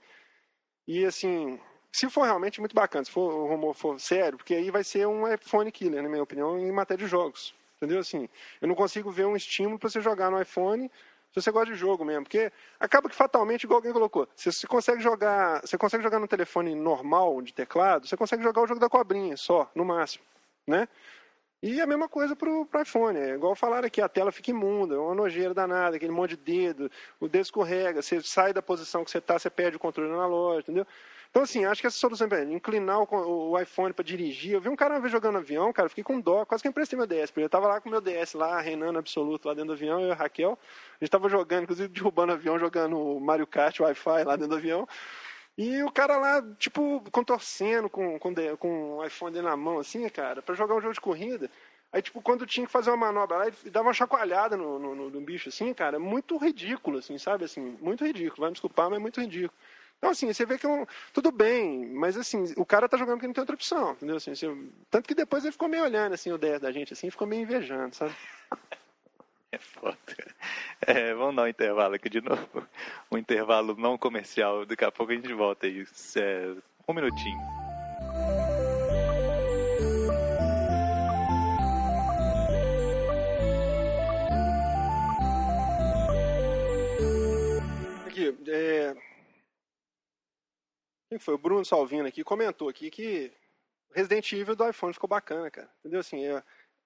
E assim, se for realmente muito bacana, se for o rumor for sério, porque aí vai ser um iPhone killer, na minha opinião, em matéria de jogos. Entendeu? Assim, eu não consigo ver um estímulo para você jogar no iPhone Se você gosta de jogo mesmo, porque acaba que fatalmente, igual alguém colocou, você consegue jogar, você consegue jogar no telefone normal de teclado, você consegue jogar o jogo da cobrinha só, no máximo, né? E a mesma coisa pro, pro iPhone, é igual falaram aqui, a tela fica imunda, é uma nojeira danada, aquele monte de dedo, o dedo escorrega, você sai da posição que você está, você perde o controle na loja, entendeu? Então, assim, acho que essa solução é inclinar o, o iPhone para dirigir. Eu vi um cara uma vez jogando avião, cara, fiquei com dó, quase que emprestei meu DS, porque eu tava lá com meu DS lá, reinando absoluto lá dentro do avião, eu e a Raquel. A gente tava jogando, inclusive derrubando avião, jogando Mario Kart, Wi-Fi lá dentro do avião. E o cara lá, tipo, contorcendo com, com, com o iPhone na mão, assim, cara, para jogar um jogo de corrida. Aí, tipo, quando tinha que fazer uma manobra lá, ele dava uma chacoalhada no, no, no, bicho, assim, cara, muito ridículo, assim, sabe? Assim, muito ridículo. Vai me desculpar, mas é muito ridículo. Então, assim, você vê que é um, tudo bem, mas assim, o cara tá jogando porque não tem outra opção, entendeu? Assim, você, tanto que depois ele ficou meio olhando assim, o 10 da gente, assim, ficou meio invejando, sabe? É foda. É, vamos dar um intervalo aqui de novo. Um intervalo não comercial. Daqui a pouco a gente volta aí. É, um minutinho. Aqui, é, quem foi? O Bruno Salvino aqui comentou aqui que Resident Evil do iPhone ficou bacana, cara. Entendeu? Assim, eu,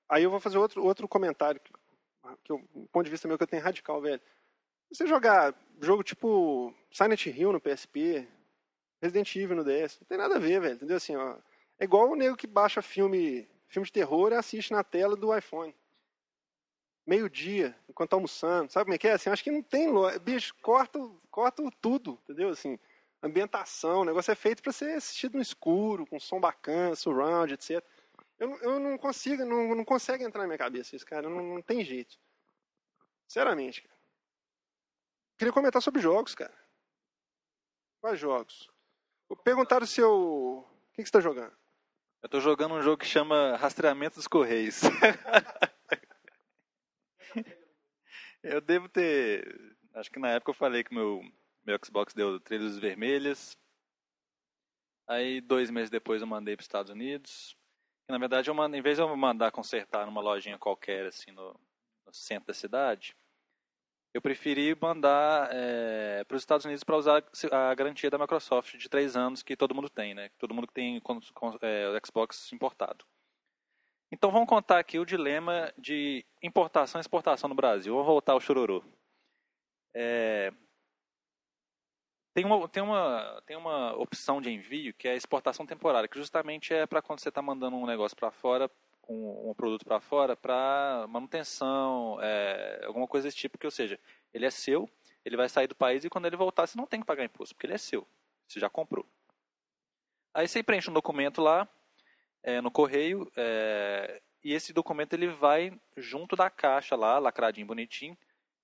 aí eu vou fazer outro, outro comentário, que, eu, um ponto de vista meu que eu tenho radical, velho. Você jogar jogo tipo Silent Hill no PSP, Resident Evil no DS, não tem nada a ver, velho. Entendeu? Assim, ó, é igual o nego que baixa filme, filme de terror e assiste na tela do iPhone. Meio-dia, enquanto tá almoçando. Sabe como é que é? Assim, acho que não tem. Bicho, corta, corta tudo, entendeu? Assim, ambientação, o negócio é feito para ser assistido no escuro, com som bacana, surround, etc. Eu, eu não consigo, não, não consegue entrar na minha cabeça isso, cara. Não, não tem jeito. Sinceramente, cara. Queria comentar sobre jogos, cara. Quais jogos? Perguntaram se eu. O que, que você está jogando? Eu estou jogando um jogo que chama Rastreamento dos Correios. eu devo ter. Acho que na época eu falei que meu meu Xbox deu trilhas vermelhas. Aí, dois meses depois, eu mandei para os Estados Unidos. Na verdade, eu mandei, em vez de eu mandar consertar numa lojinha qualquer, assim, no, no centro da cidade, eu preferi mandar é, para os Estados Unidos para usar a garantia da Microsoft de três anos que todo mundo tem, né? Todo mundo que tem é, o Xbox importado. Então vamos contar aqui o dilema de importação e exportação no Brasil. Vamos voltar ao chororô. É, tem uma, tem, uma, tem uma opção de envio que é a exportação temporária, que justamente é para quando você está mandando um negócio para fora, um, um, produto para fora, para manutenção, é, alguma coisa desse tipo, que ou seja, ele é seu, ele vai sair do país e quando ele voltar você não tem que pagar imposto, porque ele é seu, você já comprou. Aí você preenche um documento lá, é, no correio, é, e esse documento ele vai junto da caixa lá, lacradinho, bonitinho,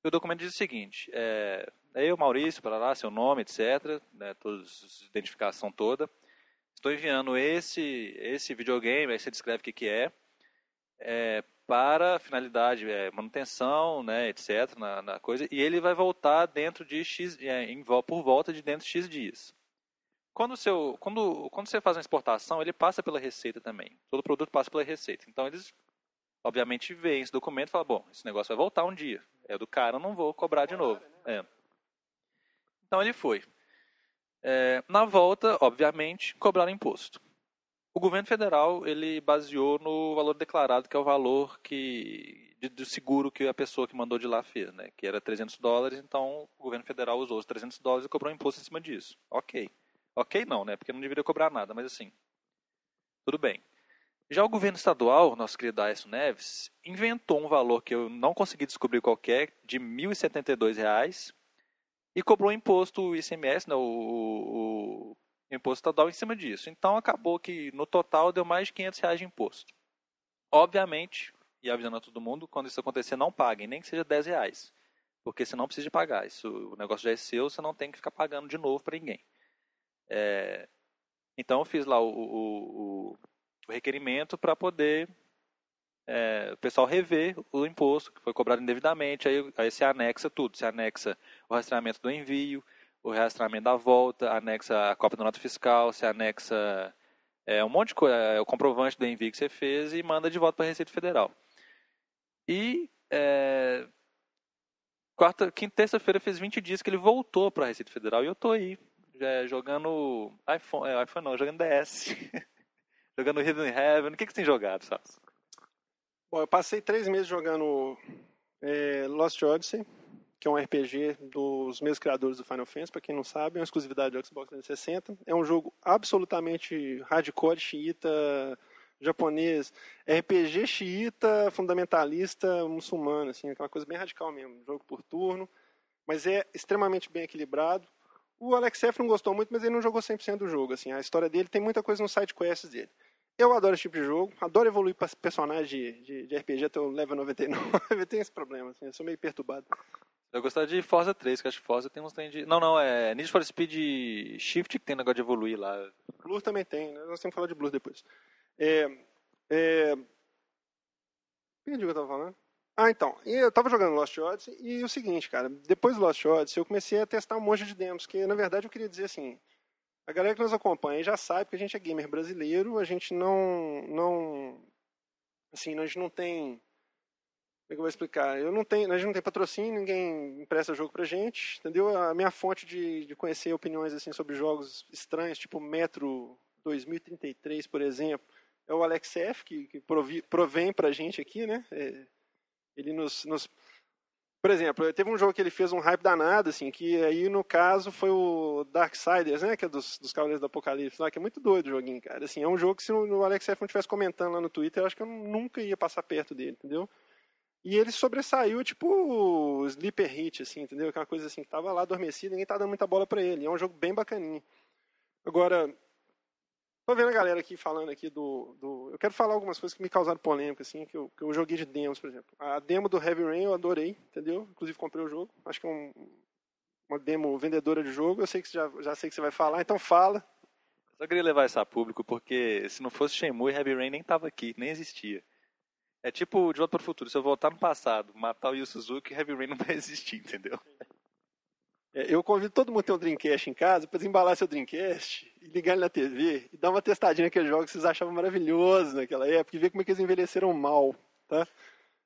o documento diz o seguinte, é, é eu, Maurício, para lá, seu nome, etc., né, todos, identificação toda. Estou enviando esse, esse videogame, aí você descreve o que, que é, é para finalidade é, manutenção, né, etc., na, na, coisa, e ele vai voltar dentro de X, é, em, por volta de dentro de X dias. Quando, seu, quando, quando você faz uma exportação, ele passa pela receita também. Todo produto passa pela receita. Então, eles, obviamente, veem esse documento e falam, bom, esse negócio vai voltar um dia. É do cara, não vou cobrar de novo. É. Então ele foi. É, na volta, obviamente, cobraram imposto. O governo federal ele baseou no valor declarado, que é o valor que de, do seguro que a pessoa que mandou de lá fez, né? que era 300 dólares, então o governo federal usou os 300 dólares e cobrou imposto em cima disso. Ok. Ok não, né? Porque não deveria cobrar nada, mas assim, tudo bem. Já o governo estadual, nosso querido Aécio Neves, inventou um valor que eu não consegui descobrir qual é, de R$ 1.072, e cobrou imposto, o ICMS, né, o, o, o, imposto estadual em cima disso. Então acabou que no total deu mais de 500 reais de imposto. Obviamente, e avisando a todo mundo, quando isso acontecer não paguem, nem que seja 10 reais. Porque você não precisa pagar. Isso, o negócio já é seu, você não tem que ficar pagando de novo para ninguém. É, então eu fiz lá o, o, o requerimento para poder é, o pessoal rever o imposto que foi cobrado indevidamente, aí, aí se anexa tudo, se anexa o rastreamento do envio, o rastreamento da volta, anexa a cópia do nota fiscal, se anexa é, um monte de coisa, é, o comprovante do envio que você fez e manda de volta para a Receita Federal. E é, quarta, quinta, terça-feira fez 20 dias que ele voltou pra Receita Federal e eu tô aí, jogando iPhone, é, iPhone não, jogando DS. jogando Hidden Heaven. O que, que você tem jogado, Sass? Bom, eu passei três meses jogando é, Lost Odyssey, que é um RPG dos mesmos criadores do Final Fantasy, para quem não sabe, é uma exclusividade do Xbox 360. É um jogo absolutamente hardcore, xiita, japonês, RPG xiita, fundamentalista, muçulmano, assim, aquela coisa bem radical mesmo, jogo por turno, mas é extremamente bem equilibrado. O Alex F não gostou muito, mas ele não jogou 100% do jogo, assim, a história dele tem muita coisa no side quests dele. Eu adoro esse tipo de jogo, adoro evoluir para personagem de, de, de, RPG até o level 99. eu tenho esse problema, assim, eu sou meio perturbado. Eu gostaria de Forza 3, que acho que Forza tem uns tem de. Não, não, é Need for Speed Shift que tem negócio de evoluir lá. Blur também tem, né? Nós temos que falar de Blur depois. É. é... Perdi o que eu tava falando. Ah, então. Eu tava jogando Lost Odyssey e o seguinte, cara, depois do Lost Odyssey eu comecei a testar um monte de demos, que na verdade eu queria dizer assim, a galera que nos acompanha já sabe que a gente é gamer brasileiro, a gente não. não assim, a gente não tem. Como é que eu vou explicar? Eu não tenho, a gente não tem patrocínio, ninguém empresta jogo pra gente, entendeu? A minha fonte de, de conhecer opiniões assim sobre jogos estranhos, tipo Metro 2033, por exemplo, é o Alex F, que, que provi, provém pra gente aqui, né? É, ele nos, nos por exemplo, teve um jogo que ele fez um hype danado, assim, que aí no caso foi o Darksiders, né, que é dos, dos Cavaleiros do Apocalipse, lá, que é muito doido o joguinho, cara. Assim, é um jogo que se o Alex F não estivesse comentando lá no Twitter, eu acho que eu nunca ia passar perto dele, entendeu? E ele sobressaiu, tipo, Sleeper Hit, assim, entendeu? Aquela coisa assim, que tava lá adormecido, ninguém tá dando muita bola para ele. É um jogo bem bacaninho. Agora, Tô vendo a galera aqui falando aqui do, do, Eu quero falar algumas coisas que me causaram polêmica, assim, que eu, que eu joguei de demos, por exemplo. A demo do Heavy Rain eu adorei, entendeu? Inclusive comprei o jogo. Acho que é um, uma demo vendedora de jogo. Eu sei que já, já sei que você vai falar, então fala. Só queria levar isso a público, porque se não fosse Shenmue, Heavy Rain nem tava aqui, nem existia. É tipo De Volta para o Futuro, se eu voltar no passado, matar o Yu Suzuki, Heavy Rain não vai existir, entendeu? É, eu convido todo mundo a ter um Dreamcast em casa para desembalar seu Dreamcast e ligar ele na TV e dar uma testadinha naqueles jogos que vocês achavam maravilhosos naquela época e ver como é que eles envelheceram mal, tá?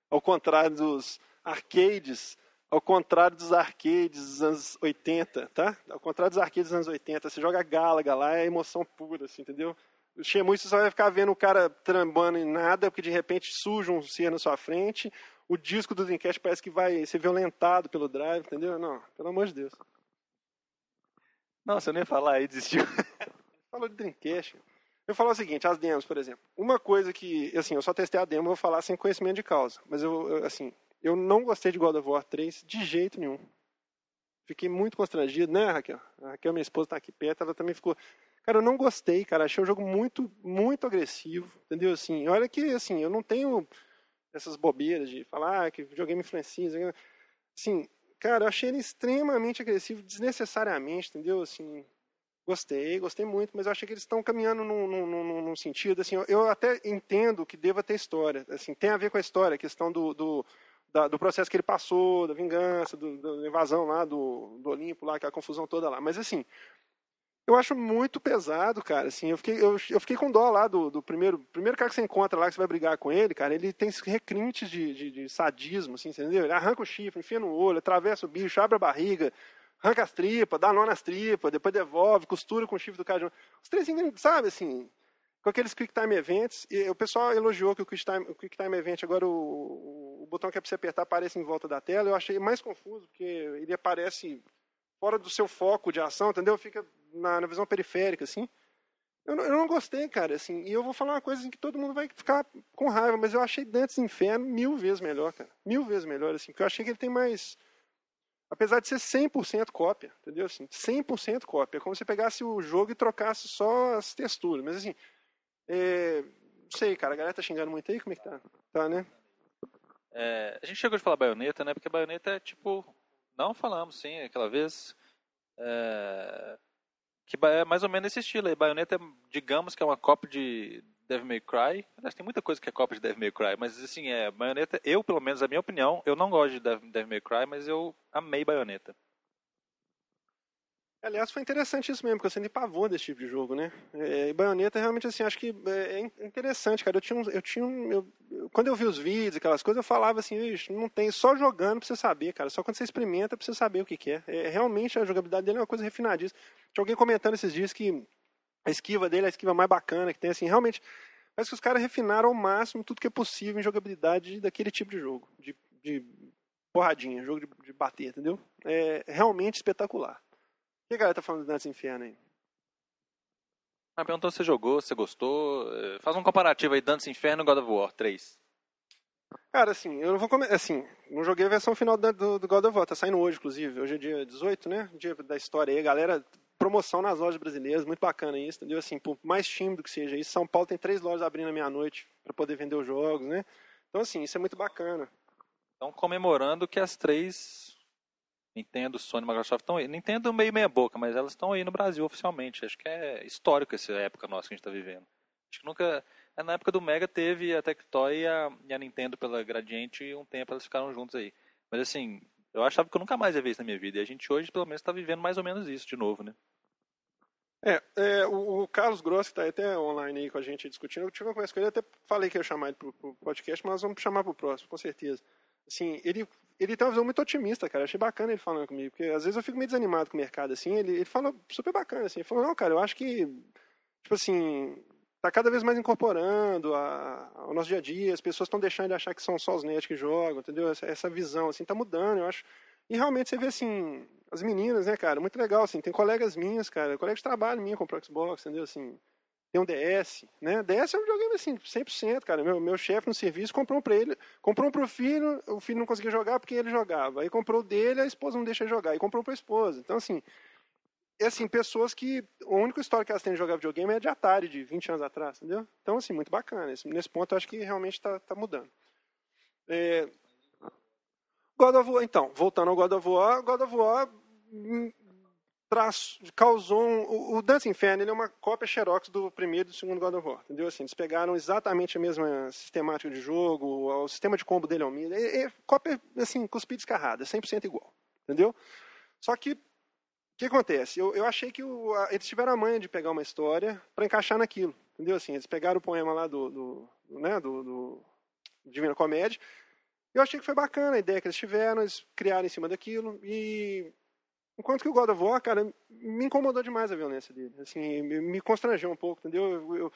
Ao contrário dos arcades, ao contrário dos arcades dos anos 80, tá? Ao contrário dos arcades dos anos 80, você joga Galaga lá, é emoção pura, assim, entendeu? O Shenmue você só vai ficar vendo o cara trambando em nada, porque de repente surge um ser na sua frente, o disco do Dreamcast parece que vai ser violentado pelo drive, entendeu? Não, pelo amor de Deus. Não, você não ia falar aí, desistiu. Falou de Dreamcast. Eu falo o seguinte, as demos, por exemplo. Uma coisa que, assim, eu só testei a demo, eu vou falar sem conhecimento de causa. Mas eu, eu, assim, eu não gostei de God of War 3 de jeito nenhum. Fiquei muito constrangido, né, Raquel? A Raquel, minha esposa, tá aqui perto, ela também ficou. Cara, eu não gostei, cara. Achei o jogo muito, muito agressivo, entendeu? Assim, olha que, assim, eu não tenho essas bobeiras de falar ah, que videogame influencia. Assim, cara, eu achei ele extremamente agressivo, desnecessariamente, entendeu? Assim, gostei, gostei muito, mas eu achei que eles estão caminhando num, num, num, num sentido, assim, eu, eu, até entendo que deva ter história, assim, tem a ver com a história, a questão do, do, da, do processo que ele passou, da vingança, do, da invasão lá do, do Olimpo, lá, aquela confusão toda lá, mas assim, eu acho muito pesado, cara. Assim, eu fiquei, eu, eu fiquei com dó lá do, do primeiro, primeiro cara que você encontra lá, que você vai brigar com ele, cara. Ele tem requintes de, de, de sadismo, assim, entendeu? Ele arranca o chifre, enfia no olho, atravessa o bicho, abre a barriga, arranca as tripas, dá nó nas tripas, depois devolve, costura com o chifre do cara. Os três, sabe, assim, com aqueles Quick Time Events. E o pessoal elogiou que o Quick Time, o quick time Event, agora o, o botão que é pra você apertar aparece em volta da tela. Eu achei mais confuso, porque ele aparece fora do seu foco de ação, entendeu? Fica na, na visão periférica, assim. Eu não, eu não, gostei, cara, assim, e eu vou falar uma coisa assim, que todo mundo vai ficar com raiva, mas eu achei Dantes Inferno mil vezes melhor, cara. Mil vezes melhor, assim, porque eu achei que ele tem mais... Apesar de ser 100% cópia, entendeu? Assim, 100% cópia. É como se pegasse o jogo e trocasse só as texturas. Mas, assim, é... não sei, cara, a galera tá xingando muito aí, como é que tá? Tá, né? É, a gente chegou de falar baioneta, né? Porque baioneta é tipo não falamos, sim, aquela vez. É, que é mais ou menos esse estilo aí. Bayonetta, digamos que é uma cópia de Devil May Cry. Aliás, tem muita coisa que é cópia de Devil May Cry, mas assim, é, Bayonetta, eu, pelo menos, a minha opinião, eu não gosto de Devil May Cry, mas eu amei Bayonetta. Aliás, foi interessante isso mesmo, porque eu senti pavor desse tipo de jogo, né? É, e Bayonetta, realmente, assim, acho que é, é interessante, cara. Eu tinha, um, eu tinha um, eu, quando eu vi os vídeos, aquelas coisas, eu falava assim, não tem, só jogando pra você saber, cara. Só quando você experimenta pra você saber o que, que é. é. Realmente, a jogabilidade dele é uma coisa refinadíssima. Tinha alguém comentando esses dias que a esquiva dele é a esquiva mais bacana que tem, assim, realmente... Parece que os caras refinaram ao máximo tudo que é possível em jogabilidade daquele tipo de jogo. De, de porradinha, jogo de, de bater, entendeu? É realmente espetacular. O que a galera tá falando do Dantes Inferno aí? Ah, perguntou se você jogou, se você gostou. Eh, faz um comparativo aí, Dantes Inferno e God of War 3. Cara, assim, eu não vou comer. Assim, não joguei a versão final do, do God of War, tá saindo hoje, inclusive. Hoje é dia 18, né? Dia da história aí, galera. Promoção nas lojas brasileiras, muito bacana isso, entendeu? Assim, por mais tímido que seja isso, São Paulo tem três lojas abrindo à meia-noite para poder vender os jogos, né? Então, assim, isso é muito bacana. Estão comemorando que as três Nintendo, Sony, Microsoft estão aí. Nintendo meio meia boca, mas elas estão aí no Brasil oficialmente. Acho que é histórico essa época nossa que a gente está vivendo. Acho que nunca. É, na época do Mega teve a Tectoy e a, e a Nintendo pela Gradiente e um tempo elas ficaram juntos aí. Mas assim, eu achava que eu nunca mais ia ver isso na minha vida. E a gente hoje, pelo menos, está vivendo mais ou menos isso de novo, né? É, é o, o, Carlos Gross, que está até online aí com a gente discutindo, eu tive uma conversa com ele, até falei que ia chamar ele para o podcast, mas vamos chamar para o próximo, com certeza. Assim, ele ele tem uma visão muito otimista, cara. Eu achei bacana ele falando comigo, porque às vezes eu fico meio desanimado com o mercado, assim. Ele, ele fala super bacana, assim. Ele falou, não, cara, eu acho que, tipo assim, tá cada vez mais incorporando a, ao nosso dia a dia. As pessoas estão deixando de achar que são só os netos que jogam, entendeu? Essa, essa visão, assim, tá mudando, eu acho. E realmente você vê, assim, as meninas, né, cara, muito legal, assim. Tem colegas minhas, cara, colegas de trabalho minha comprou Xbox, entendeu? Assim, tem um DS, né? DS é um videogame assim, 100%, cara. Meu, meu chefe no serviço comprou um pra ele, comprou um pro filho, o filho não conseguia jogar porque ele jogava. Aí comprou o dele, a esposa não deixa jogar. Aí comprou pra esposa. Então, assim, é assim, pessoas que a única história que elas têm de jogar videogame é de Atari, de 20 anos atrás, entendeu? Então, assim, muito bacana. Nesse ponto, eu acho que realmente tá, tá mudando. É... God of War, então, voltando ao God of War, God of War hum, causou um, o Dance Inferno ele é uma cópia xerox do primeiro e do segundo God of War, entendeu? Assim, eles pegaram exatamente a mesma sistemática de jogo, o sistema de combo dele é o mesmo, é, é cópia, assim, cuspida escarrada, 100% igual, entendeu? Só que, o que acontece? Eu, eu achei que o, a, eles tiveram a manha de pegar uma história para encaixar naquilo, entendeu? Assim, eles pegaram o poema lá do, do, do né, do, do Divina Comédia, eu achei que foi bacana a ideia que eles tiveram, eles criaram em cima daquilo, e Enquanto que o God of War, cara, me incomodou demais a violência dele. Assim, me constrangeu um pouco, entendeu? Eu, eu,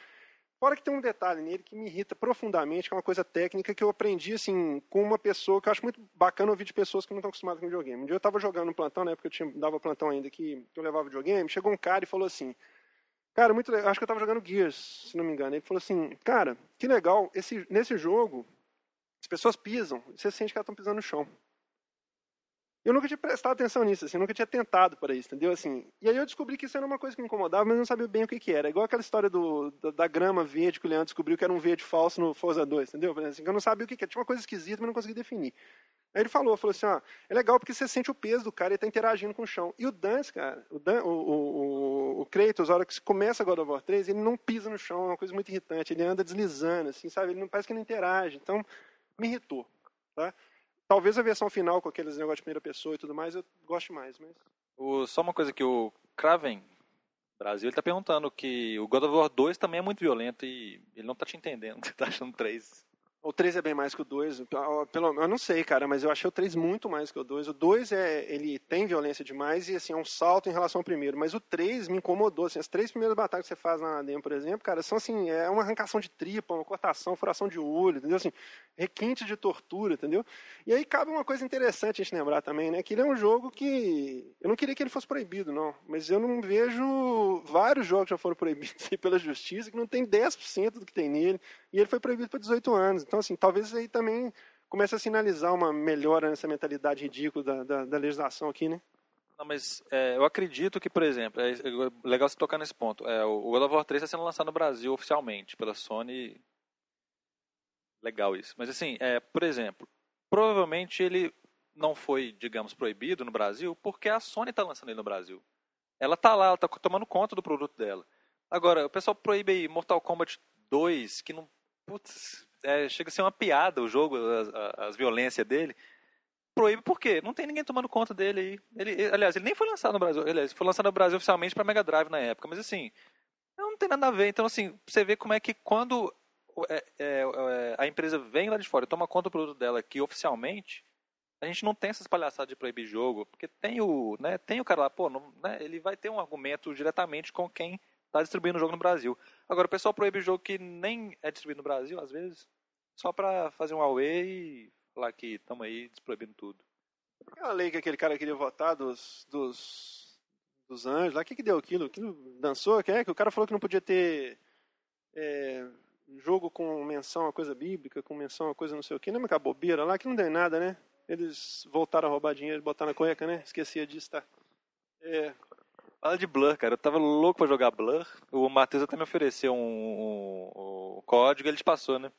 fora que tem um detalhe nele que me irrita profundamente, que é uma coisa técnica que eu aprendi, assim, com uma pessoa que eu acho muito bacana ouvir de pessoas que não estão acostumadas com videogame. Um dia eu estava jogando no plantão, na época eu tinha, dava plantão ainda, que eu levava videogame, chegou um cara e falou assim, cara, muito legal, acho que eu estava jogando Gears, se não me engano. Ele falou assim, cara, que legal, esse, nesse jogo, as pessoas pisam, você sente que elas estão pisando no chão. Eu nunca tinha prestado atenção nisso, assim, eu nunca tinha tentado para isso, entendeu? Assim, e aí eu descobri que isso era uma coisa que me incomodava, mas não sabia bem o que, que era. Igual aquela história do, da, da, grama verde que o Leandro descobriu que era um verde falso no Forza 2, entendeu? Assim, eu não sabia o que, que era. Tinha uma coisa esquisita, mas não conseguia definir. Aí ele falou, falou assim, ó, é legal porque você sente o peso do cara e tá interagindo com o chão. E o Dance, cara, o, Dan, o, o, o Kratos, a hora que começa God of War 3, ele não pisa no chão, é uma coisa muito irritante. Ele anda deslizando, assim, sabe? Ele não parece que não interage. Então, me irritou, tá? Talvez a versão final, com aqueles negócios de primeira pessoa e tudo mais, eu goste mais. Mas... O, só uma coisa que o Kraven, Brasil, ele tá perguntando que o God of War 2 também é muito violento e ele não tá te entendendo. Você tá achando 3 o 3 é bem mais que o 2. Pelo, eu não sei, cara, mas eu achei o 3 muito mais que o 2. O 2 é, ele tem violência demais e assim, é um salto em relação ao primeiro. Mas o 3 me incomodou. Assim, as três primeiras batalhas que você faz na demo, por exemplo, cara, são assim, é uma arrancação de tripa, uma cortação, furação de olho, entendeu? Assim, requinte de tortura, entendeu? E aí cabe uma coisa interessante a gente lembrar também, né? Que ele é um jogo que. Eu não queria que ele fosse proibido, não. Mas eu não vejo vários jogos que já foram proibidos pela justiça que não tem 10% do que tem nele. E ele foi proibido por 18 anos. Então, assim, talvez aí também comece a sinalizar uma melhora nessa mentalidade ridícula da, da, da legislação aqui, né? Não, mas é, eu acredito que, por exemplo, é legal você tocar nesse ponto. É, o God of War 3 está sendo lançado no Brasil oficialmente pela Sony. Legal isso. Mas assim, é, por exemplo, provavelmente ele não foi, digamos, proibido no Brasil porque a Sony está lançando ele no Brasil. Ela está lá, ela está tomando conta do produto dela. Agora, o pessoal proíbe aí Mortal Kombat 2, que não. Putz, é, chega a ser uma piada o jogo, as, as violências dele. proíbe por quê? Não tem ninguém tomando conta dele aí. Ele, ele, aliás, ele nem foi lançado no Brasil. Aliás, foi lançado no Brasil oficialmente para Mega Drive na época. Mas assim, não tem nada a ver. Então, assim, você vê como é que quando é, é, é, a empresa vem lá de fora e toma conta do produto dela aqui oficialmente, a gente não tem essas palhaçadas de proibir jogo, porque tem o, né, tem o cara lá, pô, não, né, ele vai ter um argumento diretamente com quem está distribuindo o jogo no Brasil. Agora, o pessoal proíbe jogo que nem é distribuído no Brasil, às vezes, só para fazer um away e falar que estamos aí desproibindo tudo. Aquela lei que aquele cara queria votar dos, dos, dos anjos lá, o que, que deu aquilo? Aquilo dançou? Que, é, que o cara falou que não podia ter é, jogo com menção a coisa bíblica, com menção a coisa não sei o que, lembra aquela bobeira lá que não deu nada, né? Eles voltaram a roubar dinheiro e botar na cueca, né? Esquecia disso, tá? É. Fala de Blur, cara. Eu tava louco pra jogar Blur. O Matheus até me ofereceu um, um, um código ele te passou, né?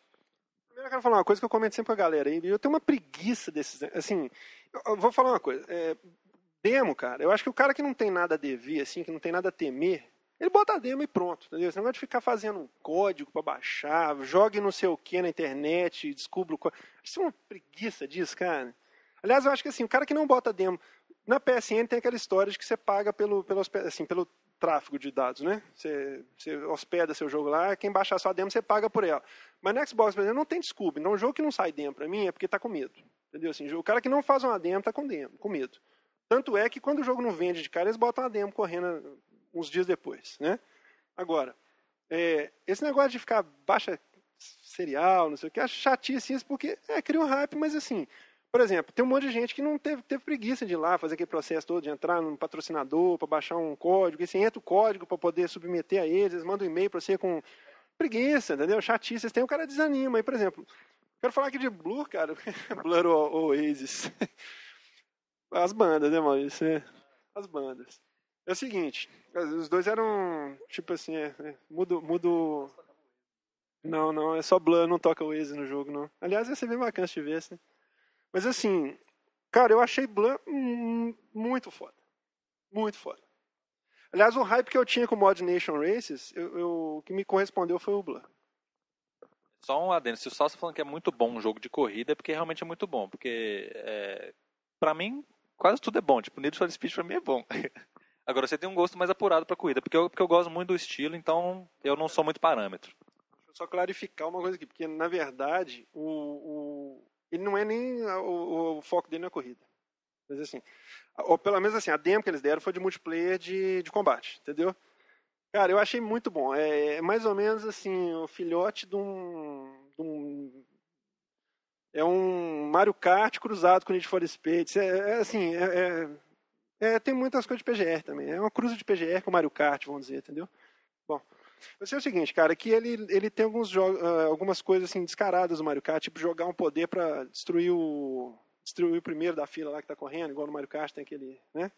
Primeiro eu quero falar uma coisa que eu comento sempre com a galera aí. Eu tenho uma preguiça desses. Assim, eu vou falar uma coisa. É, demo, cara. Eu acho que o cara que não tem nada a dever, assim, que não tem nada a temer, ele bota a demo e pronto, entendeu? Esse negócio de ficar fazendo um código para baixar, jogue não sei o que na internet, descubra o código. Isso é uma preguiça disso, cara. Aliás, eu acho que assim, o cara que não bota demo. Na PSN tem aquela história de que você paga pelo, pelo, assim, pelo tráfego de dados, né? Você, você hospeda seu jogo lá, quem baixar sua demo, você paga por ela. Mas no Xbox, por exemplo, não tem desculpa. Então, um jogo que não sai demo para mim é porque está com medo. Entendeu? Assim, o cara que não faz uma demo está com, demo, com medo. Tanto é que quando o jogo não vende de cara, eles botam uma demo correndo uns dias depois, né? Agora, é, esse negócio de ficar baixa serial, não sei o que, acho chatice isso, porque é, cria um hype, mas assim, por exemplo, tem um monte de gente que não teve, teve preguiça de ir lá fazer aquele processo todo, de entrar num patrocinador para baixar um código, e você entra o código para poder submeter a eles, eles mandam um e-mail para você com preguiça, entendeu? Chatice, vocês têm, o cara desanima. Aí, por exemplo, quero falar aqui de Blur, cara, Blur ou Oasis. As bandas, né, Maurício? É, as bandas. É o seguinte, os dois eram, tipo assim, é, é, mudo, mudo... Não, não, é só Blur, não toca Oasis no jogo, não. Aliás, ia ser bem bacana se tivesse, né? Mas assim, cara, eu achei Blur muito foda. Muito foda. Aliás, o hype que eu tinha com o Mod Nation Races, eu, eu, o que me correspondeu foi o Blur. Só um adendo, se o Salsa tá falando que é muito bom um jogo de corrida, é porque realmente é muito bom. Porque, é, pra mim, quase tudo é bom. Tipo, Need for Speed pra mim é bom. Agora você tem um gosto mais apurado para corrida, porque eu, porque eu gosto muito do estilo, então eu não sou muito parâmetro. Deixa eu só clarificar uma coisa aqui, porque na verdade o, o ele não é nem o, o, foco dele na corrida. Mas assim, ou pelo menos assim, a demo que eles deram foi de multiplayer de, de combate, entendeu? Cara, eu achei muito bom. É, é mais ou menos assim, o filhote de um, de um é um Mario Kart cruzado com Need for Speed. É, é assim, é, é é, tem muitas coisas de PGR também. É uma cruza de PGR com Mario Kart, vamos dizer, entendeu? Bom, eu sei o seguinte, cara, que ele, ele tem alguns uh, algumas coisas assim descaradas no Mario Kart, tipo jogar um poder para destruir o destruir o primeiro da fila lá que tá correndo, igual no Mario Kart tem aquele, né?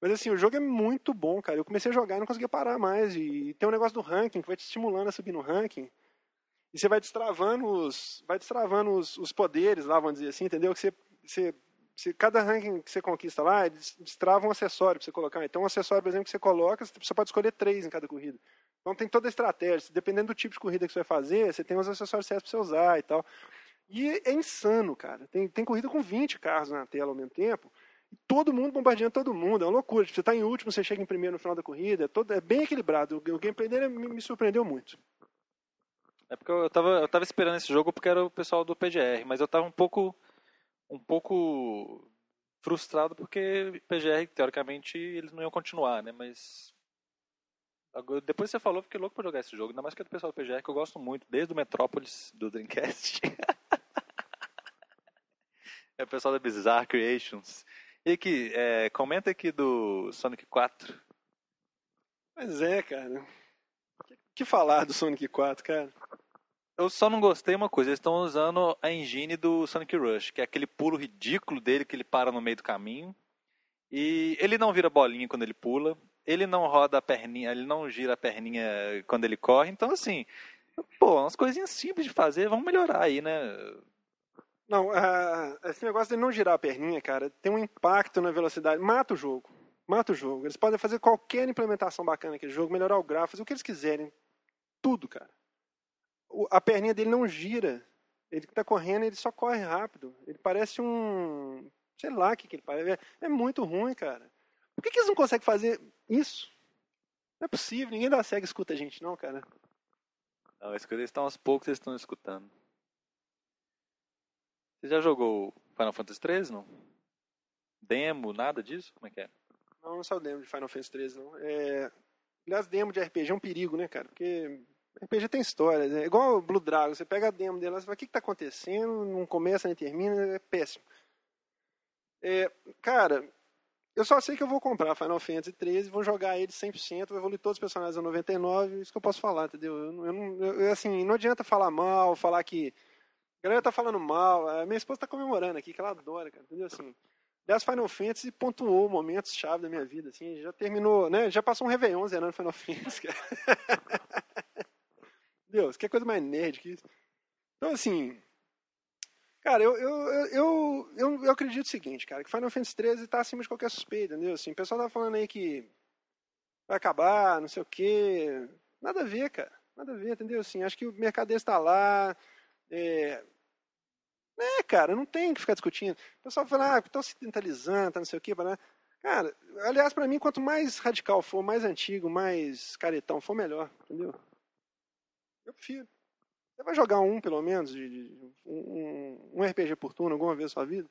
Mas assim, o jogo é muito bom, cara. Eu comecei a jogar e não conseguia parar mais. E tem um negócio do ranking que vai te estimulando a subir no ranking. E você vai destravando os, vai destravando os, os poderes lá, vamos dizer assim, entendeu? Que você, você se cada ranking que você conquista lá, destrava um acessório para você colocar. Então, um acessório, por exemplo, que você coloca, você pode escolher três em cada corrida. Então, tem toda a estratégia. Dependendo do tipo de corrida que você vai fazer, você tem os acessórios certos para você usar e tal. E é insano, cara. Tem, tem corrida com 20 carros na tela ao mesmo tempo. E todo mundo bombardeando todo mundo. É uma loucura. Tipo, você está em último, você chega em primeiro no final da corrida. É, todo, é bem equilibrado. O, gameplay dele me, me surpreendeu muito. É porque eu tava, eu tava esperando esse jogo porque era o pessoal do PGR, mas eu tava um pouco um pouco frustrado porque PGR, teoricamente, eles não iam continuar, né? Mas depois você falou, fiquei louco pra jogar esse jogo. Ainda mais que é do pessoal do PGR, que eu gosto muito, desde o Metrópolis, do Dreamcast. é o pessoal da Bizarre Creations. E aqui, é, comenta aqui do Sonic 4. Pois é, cara. O que falar do Sonic 4, cara? Eu só não gostei uma coisa, eles estão usando a engine do Sonic Rush, que é aquele pulo ridículo dele que ele para no meio do caminho. E ele não vira bolinha quando ele pula, ele não roda a perninha, ele não gira a perninha quando ele corre. Então, assim, pô, umas coisinhas simples de fazer, vamos melhorar aí, né? Não, uh, esse negócio de não girar a perninha, cara, tem um impacto na velocidade. Mata o jogo. Mata o jogo. Eles podem fazer qualquer implementação bacana naquele jogo, melhorar o gráfico, o que eles quiserem. Tudo, cara a perninha dele não gira. Ele está correndo, ele só corre rápido. Ele parece um sei lá o que, que ele faz. É, é muito ruim, cara. Por que, que eles não conseguem fazer isso? Não é possível, ninguém da SEGA escuta a gente, não, cara. Não, eles estão aos poucos, eles estão escutando. Você já jogou Final Fantasy XIII, não? Demo, nada disso? Como é que é? Não, não saiu demo de Final Fantasy XIII, não. É... Aliás, demo de RPG é um perigo, né, cara? Porque RPG tem história, né? Igual o Blue Dragon, você pega a demo dele, você fala, o que, que tá acontecendo? Não começa nem termina, é péssimo. É, cara, eu só sei que eu vou comprar Final Fantasy XIII, vou jogar ele 100%, vou evoluir todos os personagens a 99, isso que eu posso falar, entendeu? Eu, eu eu, assim, não adianta falar mal, falar que a galera tá falando mal, a minha esposa tá comemorando aqui, que ela adora, cara, entendeu? Assim, das Final Fantasy pontuou momentos chave da minha vida, assim, já terminou, né? Já passou um Réveillon zerando Final Fantasy, cara. Deus, que coisa mais nerd que isso. Então, assim, cara, eu, eu, eu, eu, eu acredito o seguinte, cara, que Final Fantasy XIII tá acima de qualquer suspeita, entendeu? Assim, o pessoal tá falando aí que vai acabar, não sei o quê. Nada a ver, cara. Nada a ver, entendeu? Assim, acho que o mercado está lá. É, é, cara, não tem que ficar discutindo. O pessoal fala, ah, estão se tentalizando, tá não sei o quê. Né? Cara, aliás, para mim, quanto mais radical for, mais antigo, mais caretão for, melhor, entendeu? Eu prefiro. Você vai jogar um, pelo menos, de, de um, um, RPG por turno alguma vez na sua vida?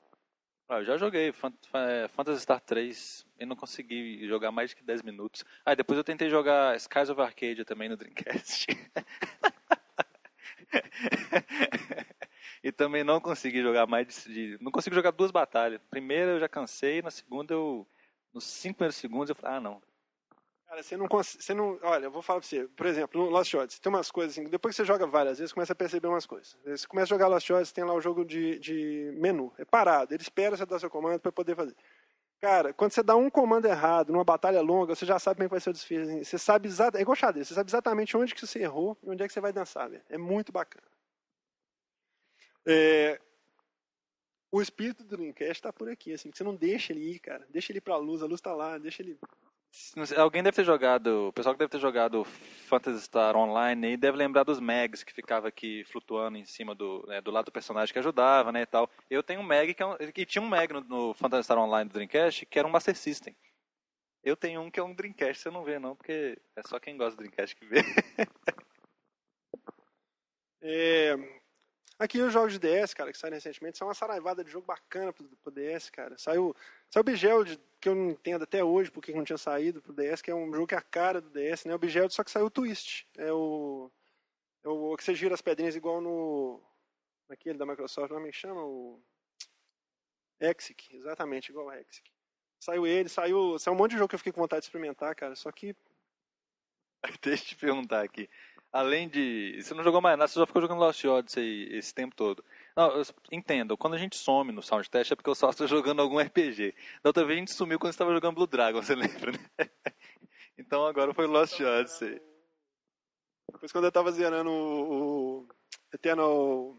Ah, eu já joguei Phantasy Star 3 e não consegui jogar mais que 10 minutos. Ah, depois eu tentei jogar Skies of Arcadia também no Dreamcast. e também não consegui jogar mais de, Não consigo jogar duas batalhas. Primeira eu já cansei, na segunda eu. Nos cinco primeiros segundos eu falei, ah não. Cara, você não você não. Olha, eu vou falar pra você. Por exemplo, no Lost Odyssey, tem umas coisas assim. Depois que você joga várias vezes, começa a perceber umas coisas. Você começa a jogar Lost Odyssey, tem lá o jogo de, de menu. É parado. Ele espera você dar seu comando para poder fazer. Cara, quando você dá um comando errado numa batalha longa, você já sabe como é que vai ser o desfile. Você sabe exatamente. É igual xadrez, você sabe exatamente onde que você errou e onde é que você vai dançar. É muito bacana. É, o espírito do Dreamcast está por aqui, assim, você não deixa ele ir, cara. Deixa ele ir pra luz, a luz está lá, deixa ele. Alguém deve ter jogado, o pessoal que deve ter jogado Phantasy Star Online deve lembrar dos Mags que ficava aqui flutuando em cima do, né, do lado do personagem que ajudava, né, e tal. Eu tenho um Mag que, é um, que tinha um Mag no, no Phantasy Star Online do Dreamcast que era um Master System. Eu tenho um que é um Dreamcast, você não vê não, porque é só quem gosta do Dreamcast que vê. é, Aqui os jogos de DS, cara, que saíram recentemente, são uma saraivada de jogo bacana pro, pro DS, cara. Saiu, saiu o Bigeld, que eu não entendo até hoje porque não tinha saído pro DS, que é um jogo que é a cara do DS, né? O Bigeld, só que saiu o Twist. É o, é o que você gira as pedrinhas igual no. Naquele da Microsoft, não me chama? O. Exic, exatamente, igual o Exic. Saiu ele, saiu, saiu um monte de jogo que eu fiquei com vontade de experimentar, cara, só que. Deixa eu te perguntar aqui além de. Você não jogou mais nada, você só ficou jogando Lost Odyssey esse tempo todo. Não, quando a gente some no Sound Test é porque eu só estou jogando algum RPG. Da outra vez a gente sumiu quando estava jogando Blue Dragon, você lembra, né? Então agora foi Lost Odyssey. Depois quando eu estava zerando o, o Eternal,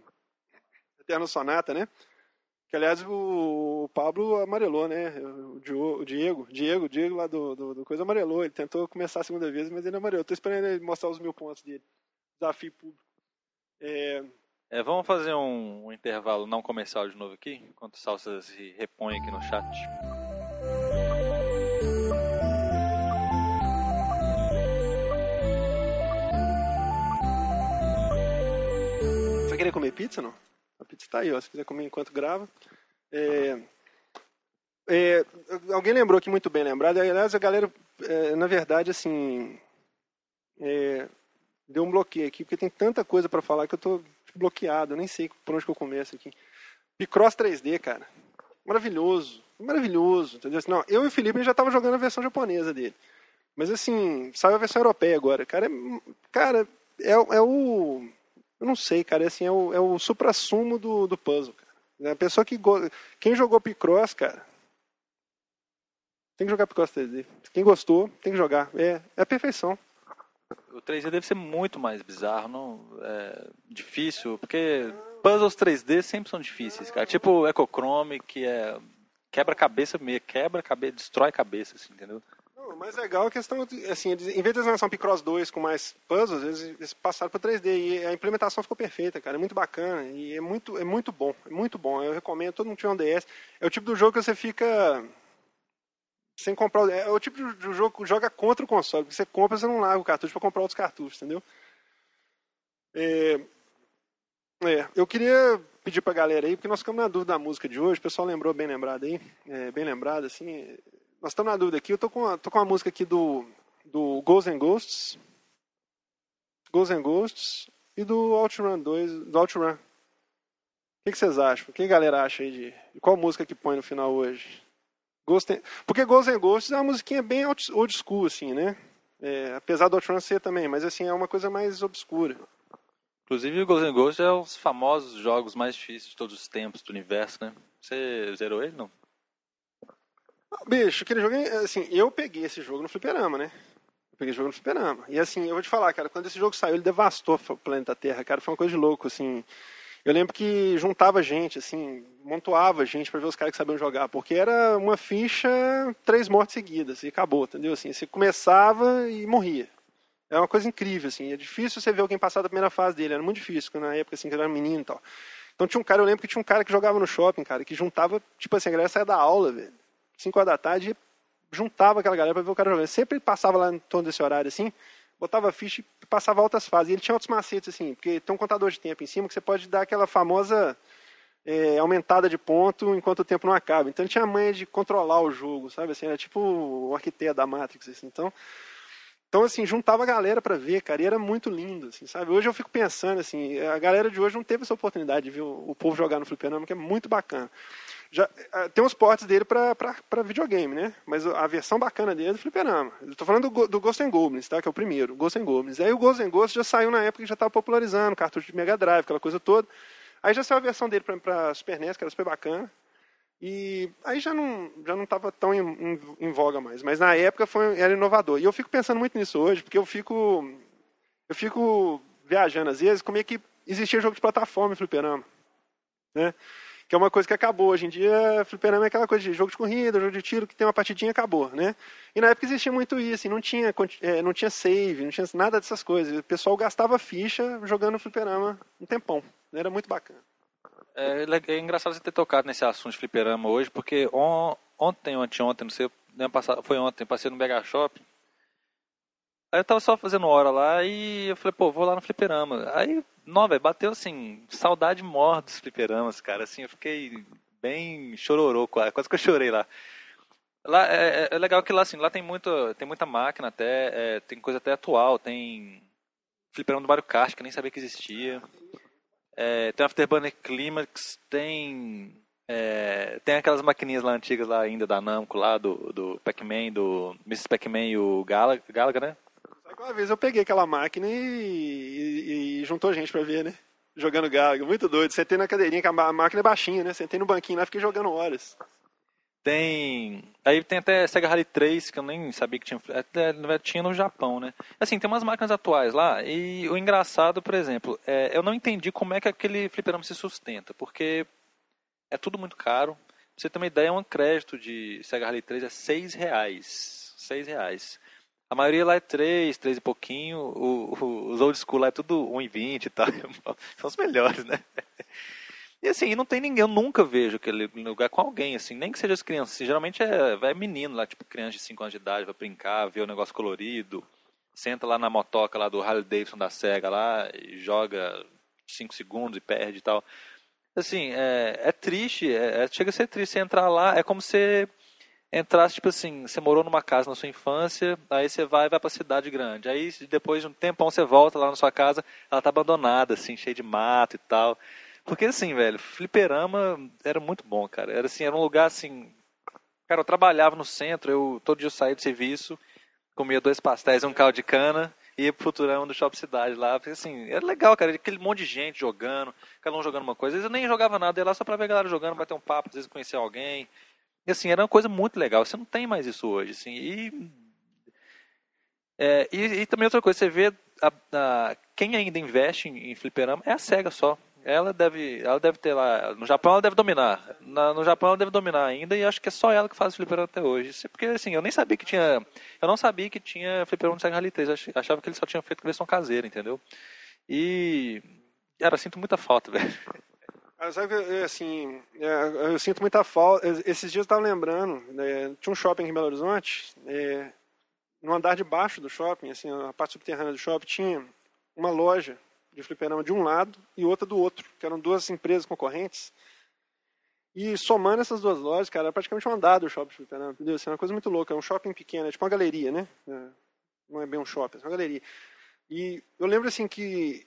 Eternal Sonata, né? Que aliás o Pablo amarelou, né? O Diego, Diego, Diego lá do, do, do, Coisa amarelou. Ele tentou começar a segunda vez, mas ele amarelou. Estou esperando ele mostrar os mil pontos dele. Desafio público. É... É, vamos fazer um, um, intervalo não comercial de novo aqui, enquanto o Salsa se repõe aqui no chat. Você querer comer pizza, não? Está aí, ó, se quiser comer enquanto grava. É, é, alguém lembrou aqui muito bem lembrado. Aliás, a galera, é, na verdade, assim, é, deu um bloqueio aqui, porque tem tanta coisa para falar que eu estou bloqueado. Eu nem sei por onde que eu começo aqui. Picross 3D, cara. Maravilhoso. Maravilhoso. Entendeu? Assim, não, eu e o Felipe já tava jogando a versão japonesa dele. Mas assim, saiu a versão europeia agora. Cara, é, cara, é, é o eu não sei, cara. É assim, é o, é o supra-sumo do, do puzzle, cara. A pessoa que. Go... Quem jogou Picross, cara. Tem que jogar Picross 3D. Quem gostou, tem que jogar. É, é a perfeição. O 3D deve ser muito mais bizarro, não? É difícil, porque puzzles 3D sempre são difíceis, cara. Tipo o Echochrome, que é quebra-cabeça meio, quebra-cabeça, destrói cabeça, assim, entendeu? Mais legal é a questão, assim, eles, em vez de eles lançar um Picross 2 com mais puzzles, eles, eles passaram para 3D e a implementação ficou perfeita, cara. É muito bacana e é muito, é muito bom, é muito bom. Eu recomendo, todo mundo tiver um DS. É o tipo do jogo que você fica sem comprar. É o tipo de jogo que joga contra o console. Você compra, você não larga o cartucho para comprar outros cartuchos, entendeu? É, é, eu queria pedir pra galera aí, porque nós ficamos na dúvida da música de hoje, o pessoal lembrou bem lembrado aí, é, bem lembrado, assim. Nós estamos na dúvida aqui, eu tô com, a, tô com a música aqui do, do Ghosts and Ghosts, Ghosts and Ghosts e do OutRun 2, do OutRun. O que, que vocês acham? O que a galera acha aí de, de qual música que põe no final hoje? Ghost and, porque Ghosts and Ghosts é uma musiquinha bem old school, assim, né? É, apesar do OutRun ser também, mas assim, é uma coisa mais obscura. Inclusive o Ghosts and Ghosts é um dos famosos jogos mais difíceis de todos os tempos do universo, né? Você zerou ele, não? Bicho, aquele jogo, assim, eu peguei esse jogo no fliperama, né? Eu peguei esse jogo no fliperama. E assim, eu vou te falar, cara, quando esse jogo saiu, ele devastou o planeta Terra, cara, foi uma coisa de louco, assim. Eu lembro que juntava gente, assim, montoava gente para ver os caras que sabiam jogar, porque era uma ficha, três mortes seguidas, e acabou, entendeu? Assim, você começava e morria. É uma coisa incrível, assim, é difícil você ver alguém passar da primeira fase dele, era muito difícil, na época, assim, que era menino e tal. Então tinha um cara, eu lembro que tinha um cara que jogava no shopping, cara, que juntava, tipo assim, a galera saia da aula, velho, 5 horas da tarde, juntava aquela galera para ver o cara jogando. Sempre passava lá em torno desse horário assim, botava ficha e passava altas fases. E ele tinha outros macetes assim, porque tem um contador de tempo em cima que você pode dar aquela famosa é, aumentada de ponto enquanto o tempo não acaba. Então ele tinha a manha de controlar o jogo, sabe assim, era tipo o arquiteto da Matrix assim. Então, então assim, juntava a galera para ver, cara, e era muito lindo, assim, sabe? Hoje eu fico pensando assim, a galera de hoje não teve essa oportunidade de ver o, o povo jogar no fliperama, que é muito bacana. Já, é, tem uns portes dele para videogame, né? Mas a versão bacana dele é do fliperama. Eu tô falando do, do Ghost and Goblins, tá? Que é o primeiro, Ghost and Goblins. Aí o Ghost and Ghosts já saiu na época que já estava popularizando, cartucho de Mega Drive, aquela coisa toda. Aí já saiu a versão dele para Super NES, que era super bacana. E aí já não já não estava tão em, em, em, voga mais. Mas na época foi, era inovador. E eu fico pensando muito nisso hoje, porque eu fico eu fico viajando às vezes como é que existia jogo de plataforma em fliperama. Né? Que é uma coisa que acabou. Hoje em dia, fliperama é aquela coisa de jogo de corrida, jogo de tiro, que tem uma partidinha acabou, né? E na época existia muito isso, não tinha, é, não tinha save, não tinha nada dessas coisas. O pessoal gastava ficha jogando fliperama um tempão. Era muito bacana. É, é engraçado você ter tocado nesse assunto de fliperama hoje, porque on, ontem, anteontem, não sei, foi ontem, passei no Mega Shop, Aí eu tava só fazendo hora lá e eu falei, pô, vou lá no fliperama. Aí, não, velho, bateu assim, saudade morta dos fliperamas, cara. Assim, eu fiquei bem chororô, quase, quase que eu chorei lá. Lá é, é, é legal que lá, assim, lá tem, muito, tem muita máquina até, é, tem coisa até atual, tem fliperama do Mario Kart, que eu nem sabia que existia. É, tem Afterburner Climax, tem é, tem aquelas maquininhas lá antigas lá ainda da Namco lá, do, do Pac-Man, do Mrs. Pac-Man e o Galaga, Galaga, né? Uma vez eu peguei aquela máquina e, e, e juntou gente pra ver, né? Jogando Gaga, muito doido. Sentei na cadeirinha, que a máquina é baixinha, né? Sentei no banquinho lá e fiquei jogando horas. Tem. Aí tem até Sega Rally 3, que eu nem sabia que tinha. Até, tinha no Japão, né? Assim, tem umas máquinas atuais lá. E o engraçado, por exemplo, é, eu não entendi como é que aquele fliperama se sustenta. Porque é tudo muito caro. Pra você ter uma ideia, um crédito de Sega Rally 3 é 6 reais. 6 reais. A maioria lá é 3, 3 e pouquinho. O, o, os old school lá é tudo 1,20 e tal. São os melhores, né? E assim, não tem ninguém, eu nunca vejo aquele lugar com alguém, assim, nem que seja as crianças. Assim, geralmente é, é menino lá, tipo criança de 5 anos de idade, vai brincar, ver o negócio colorido, senta lá na motoca lá do Harley Davidson da SEGA lá e joga 5 segundos e perde e tal. Assim, é, é triste, é, é, chega a ser triste você entrar lá, é como se entrasse, tipo assim, você morou numa casa na sua infância, aí você vai vai pra cidade grande. Aí depois de um tempão você volta lá na sua casa, ela tá abandonada, assim, cheia de mato e tal. Porque assim, velho, fliperama era muito bom, cara. Era assim, era um lugar assim. Cara, eu trabalhava no centro, eu todo dia eu saía do serviço, comia dois pastéis e um caldo de cana, ia pro futurão do Shop Cidade lá. Porque assim, era legal, cara. Aquele monte de gente jogando, cada um jogando uma coisa. Às vezes eu nem jogava nada, ia lá só pra ver a galera jogando, bater um papo, às vezes conhecer alguém. E assim, era uma coisa muito legal. Você não tem mais isso hoje, assim. E, é, e, e também outra coisa, você vê a, a, quem ainda investe em, em fliperama é a SEGA só. Ela deve, ela deve ter lá. No Japão ela deve dominar. Na, no Japão ela deve dominar ainda e acho que é só ela que faz fliperama até hoje. Isso é porque assim, eu nem sabia que tinha. Eu não sabia que tinha fliperama no Sega Rally 3. Eu achava que ele só tinha feito versão caseira, entendeu? E. Cara, sinto muita falta, velho. Sabe, assim, é, eu sinto muita falta. Esses dias eu estava lembrando, né, tinha um shopping em Belo Horizonte, é, no andar de baixo do shopping, assim, a parte subterrânea do shopping, tinha uma loja de fliperama de um lado e outra do outro, que eram duas empresas concorrentes. E somando essas duas lojas, cara, era praticamente um andar do shopping de fliperama, entendeu? Assim, é uma coisa muito louca, é um shopping pequeno, é tipo uma galeria, né? É, não é bem um shopping, é uma galeria. E eu lembro, assim, que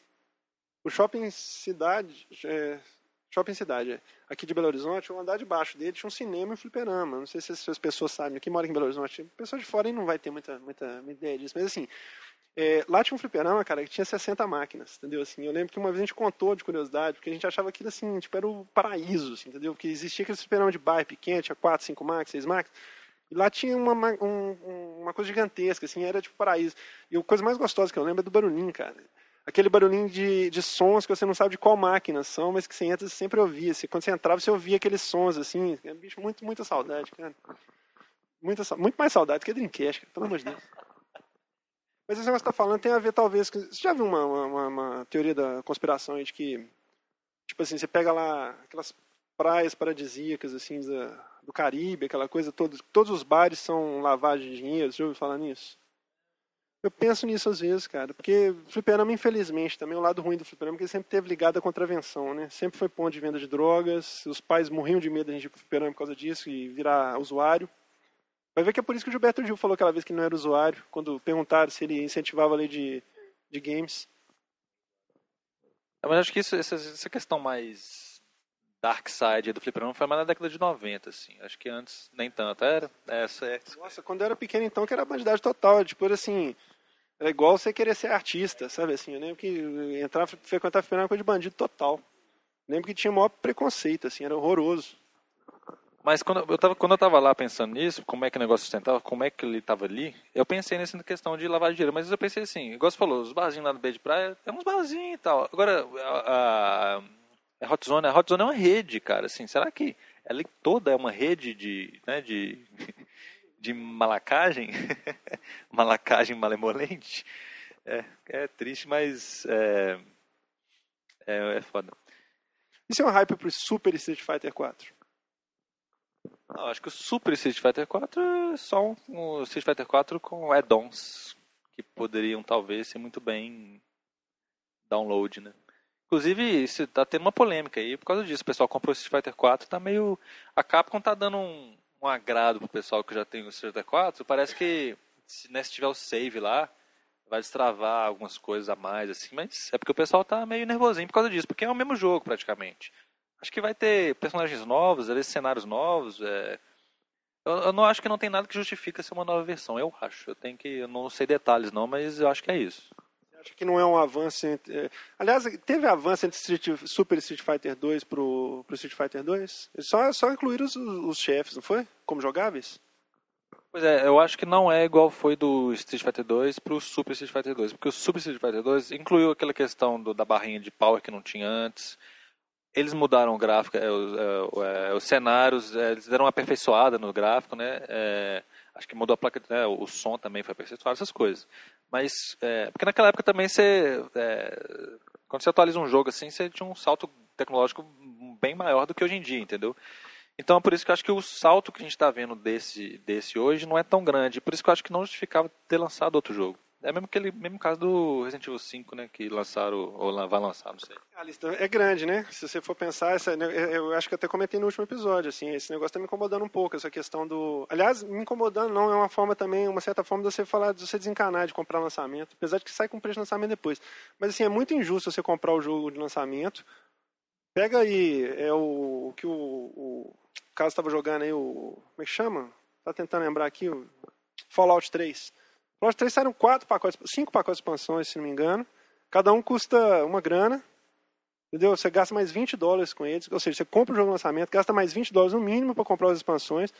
o shopping cidade, é, shopping cidade, é, aqui de Belo Horizonte, o andar de baixo dele tinha um cinema e um fliperama. Não sei se as pessoas sabem, aqui mora em Belo Horizonte, pessoa de fora não vai ter muita, muita, muita ideia disso, mas assim, é, lá tinha um fliperama, cara, que tinha 60 máquinas, entendeu? Assim, eu lembro que uma vez a gente contou de curiosidade, porque a gente achava aquilo assim, tipo, era o paraíso, assim, entendeu? Porque existia aquele fliperama de bairro pequeno, tinha 4, 5 máquinas, 6 máquinas, e lá tinha uma, um, uma coisa gigantesca, assim, era tipo paraíso. E a coisa mais gostosa que eu lembro é do barulhinho, cara. Aquele barulhinho de, de sons que você não sabe de qual máquina são, mas que você entra, você sempre ouvia. Assim, quando você entrava, você ouvia aqueles sons, assim. É bicho, muito, muita saudade, cara. Muita, muito mais saudade que a Dreamcast, cara, pelo amor de Deus. Mas esse negócio que você está falando tem a ver, talvez. Com... Você já viu uma, uma, uma teoria da conspiração de que, tipo assim, você pega lá aquelas praias paradisíacas, assim, da, do Caribe, aquela coisa, todos, todos os bares são lavagem de dinheiro. Você já ouviu falar nisso? Eu penso nisso às vezes, cara, porque fliperama, infelizmente, também o lado ruim do fliperama é que ele sempre teve ligado à contravenção, né? Sempre foi ponto de venda de drogas, os pais morriam de medo de a gente ir pro fliperama por causa disso e virar usuário. Vai ver que é por isso que o Gilberto Gil falou aquela vez que não era usuário, quando perguntaram se ele incentivava a lei de, de games. É, mas acho que isso, essa, essa questão mais dark side do fliperama foi mais na década de 90, assim. Acho que antes nem tanto. Era essa é. Nossa, quando eu era pequeno então que era bandidagem total, tipo assim, era igual você querer ser artista, sabe assim? Eu lembro que entrar frequentar fliperama era coisa de bandido total. Eu lembro que tinha o maior preconceito, assim, era horroroso. Mas quando eu, tava, quando eu tava lá pensando nisso, como é que o negócio sustentava, como é que ele tava ali, eu pensei nessa questão de lavar dinheiro. Mas eu pensei assim, igual você falou, os barzinhos lá no Beira de Praia, é uns barzinhos e tal. Agora, a, a, a Hot Zone, a Hot Zone é uma rede, cara. Assim, será que ela toda é uma rede de, né, de, de malacagem? malacagem malemolente? É, é triste, mas é, é, é foda. Isso é um hype pro Super Street Fighter 4? Não, acho que o Super Street Fighter 4 é só um, um Street Fighter 4 com add-ons que poderiam talvez ser muito bem download, né? Inclusive, isso tá tendo uma polêmica aí por causa disso. O pessoal comprou o Street Fighter 4, tá meio. A Capcom tá dando um, um agrado pro pessoal que já tem o Street Fighter 4. Parece que se, né, se tiver o save lá, vai destravar algumas coisas a mais, assim, mas é porque o pessoal tá meio nervosinho por causa disso, porque é o mesmo jogo praticamente. Acho que vai ter personagens novos, cenários novos. É... Eu, eu, não acho que não tem nada que justifique ser uma nova versão. Eu acho. Eu tenho que. Eu não sei detalhes não, mas eu acho que é isso. Acha que não é um avanço entre. É... Aliás, teve avanço entre Street, Super Street Fighter 2 pro, pro Street Fighter 2? Só, só incluíram os, os chefes, não foi? Como jogáveis? Pois é, eu acho que não é igual foi do Street Fighter 2 pro Super Street Fighter 2, porque o Super Street Fighter 2 incluiu aquela questão do, da barrinha de power que não tinha antes, eles mudaram o gráfico, é, é, é, os cenários, é, eles deram uma aperfeiçoada no gráfico, né? Acho que mudou a placa, né? o som também foi aperfeiçoado, essas coisas. Mas, porque naquela época também você, quando você atualiza um jogo assim, você tinha um salto tecnológico bem maior do que hoje em dia, entendeu? Então, por isso que eu acho que o salto que a gente está vendo desse, desse hoje não é tão grande. Por isso que eu acho que não justificava ter lançado outro jogo. É mesmo aquele mesmo caso do Resident Evil 5, né? Que lançaram, ou vai lançar, não sei. A lista é grande, né? Se você for pensar, essa, né, eu acho que até comentei no último episódio, assim, esse negócio tá me incomodando um pouco, essa questão do. Aliás, me incomodando não, é uma forma também, uma certa forma de você falar, de você desencanar de comprar lançamento, apesar de que sai com preço de lançamento depois. Mas assim, é muito injusto você comprar o jogo de lançamento. Pega aí, é o, o que o, o caso estava jogando aí, o. Como é que chama? Tá tentando lembrar aqui, o Fallout 3. Fallout 3 saíram quatro pacotes, cinco pacotes de expansões, se não me engano. Cada um custa uma grana. Entendeu? Você gasta mais 20 dólares com eles. Ou seja, você compra o jogo de lançamento, gasta mais 20 dólares no mínimo para comprar as expansões.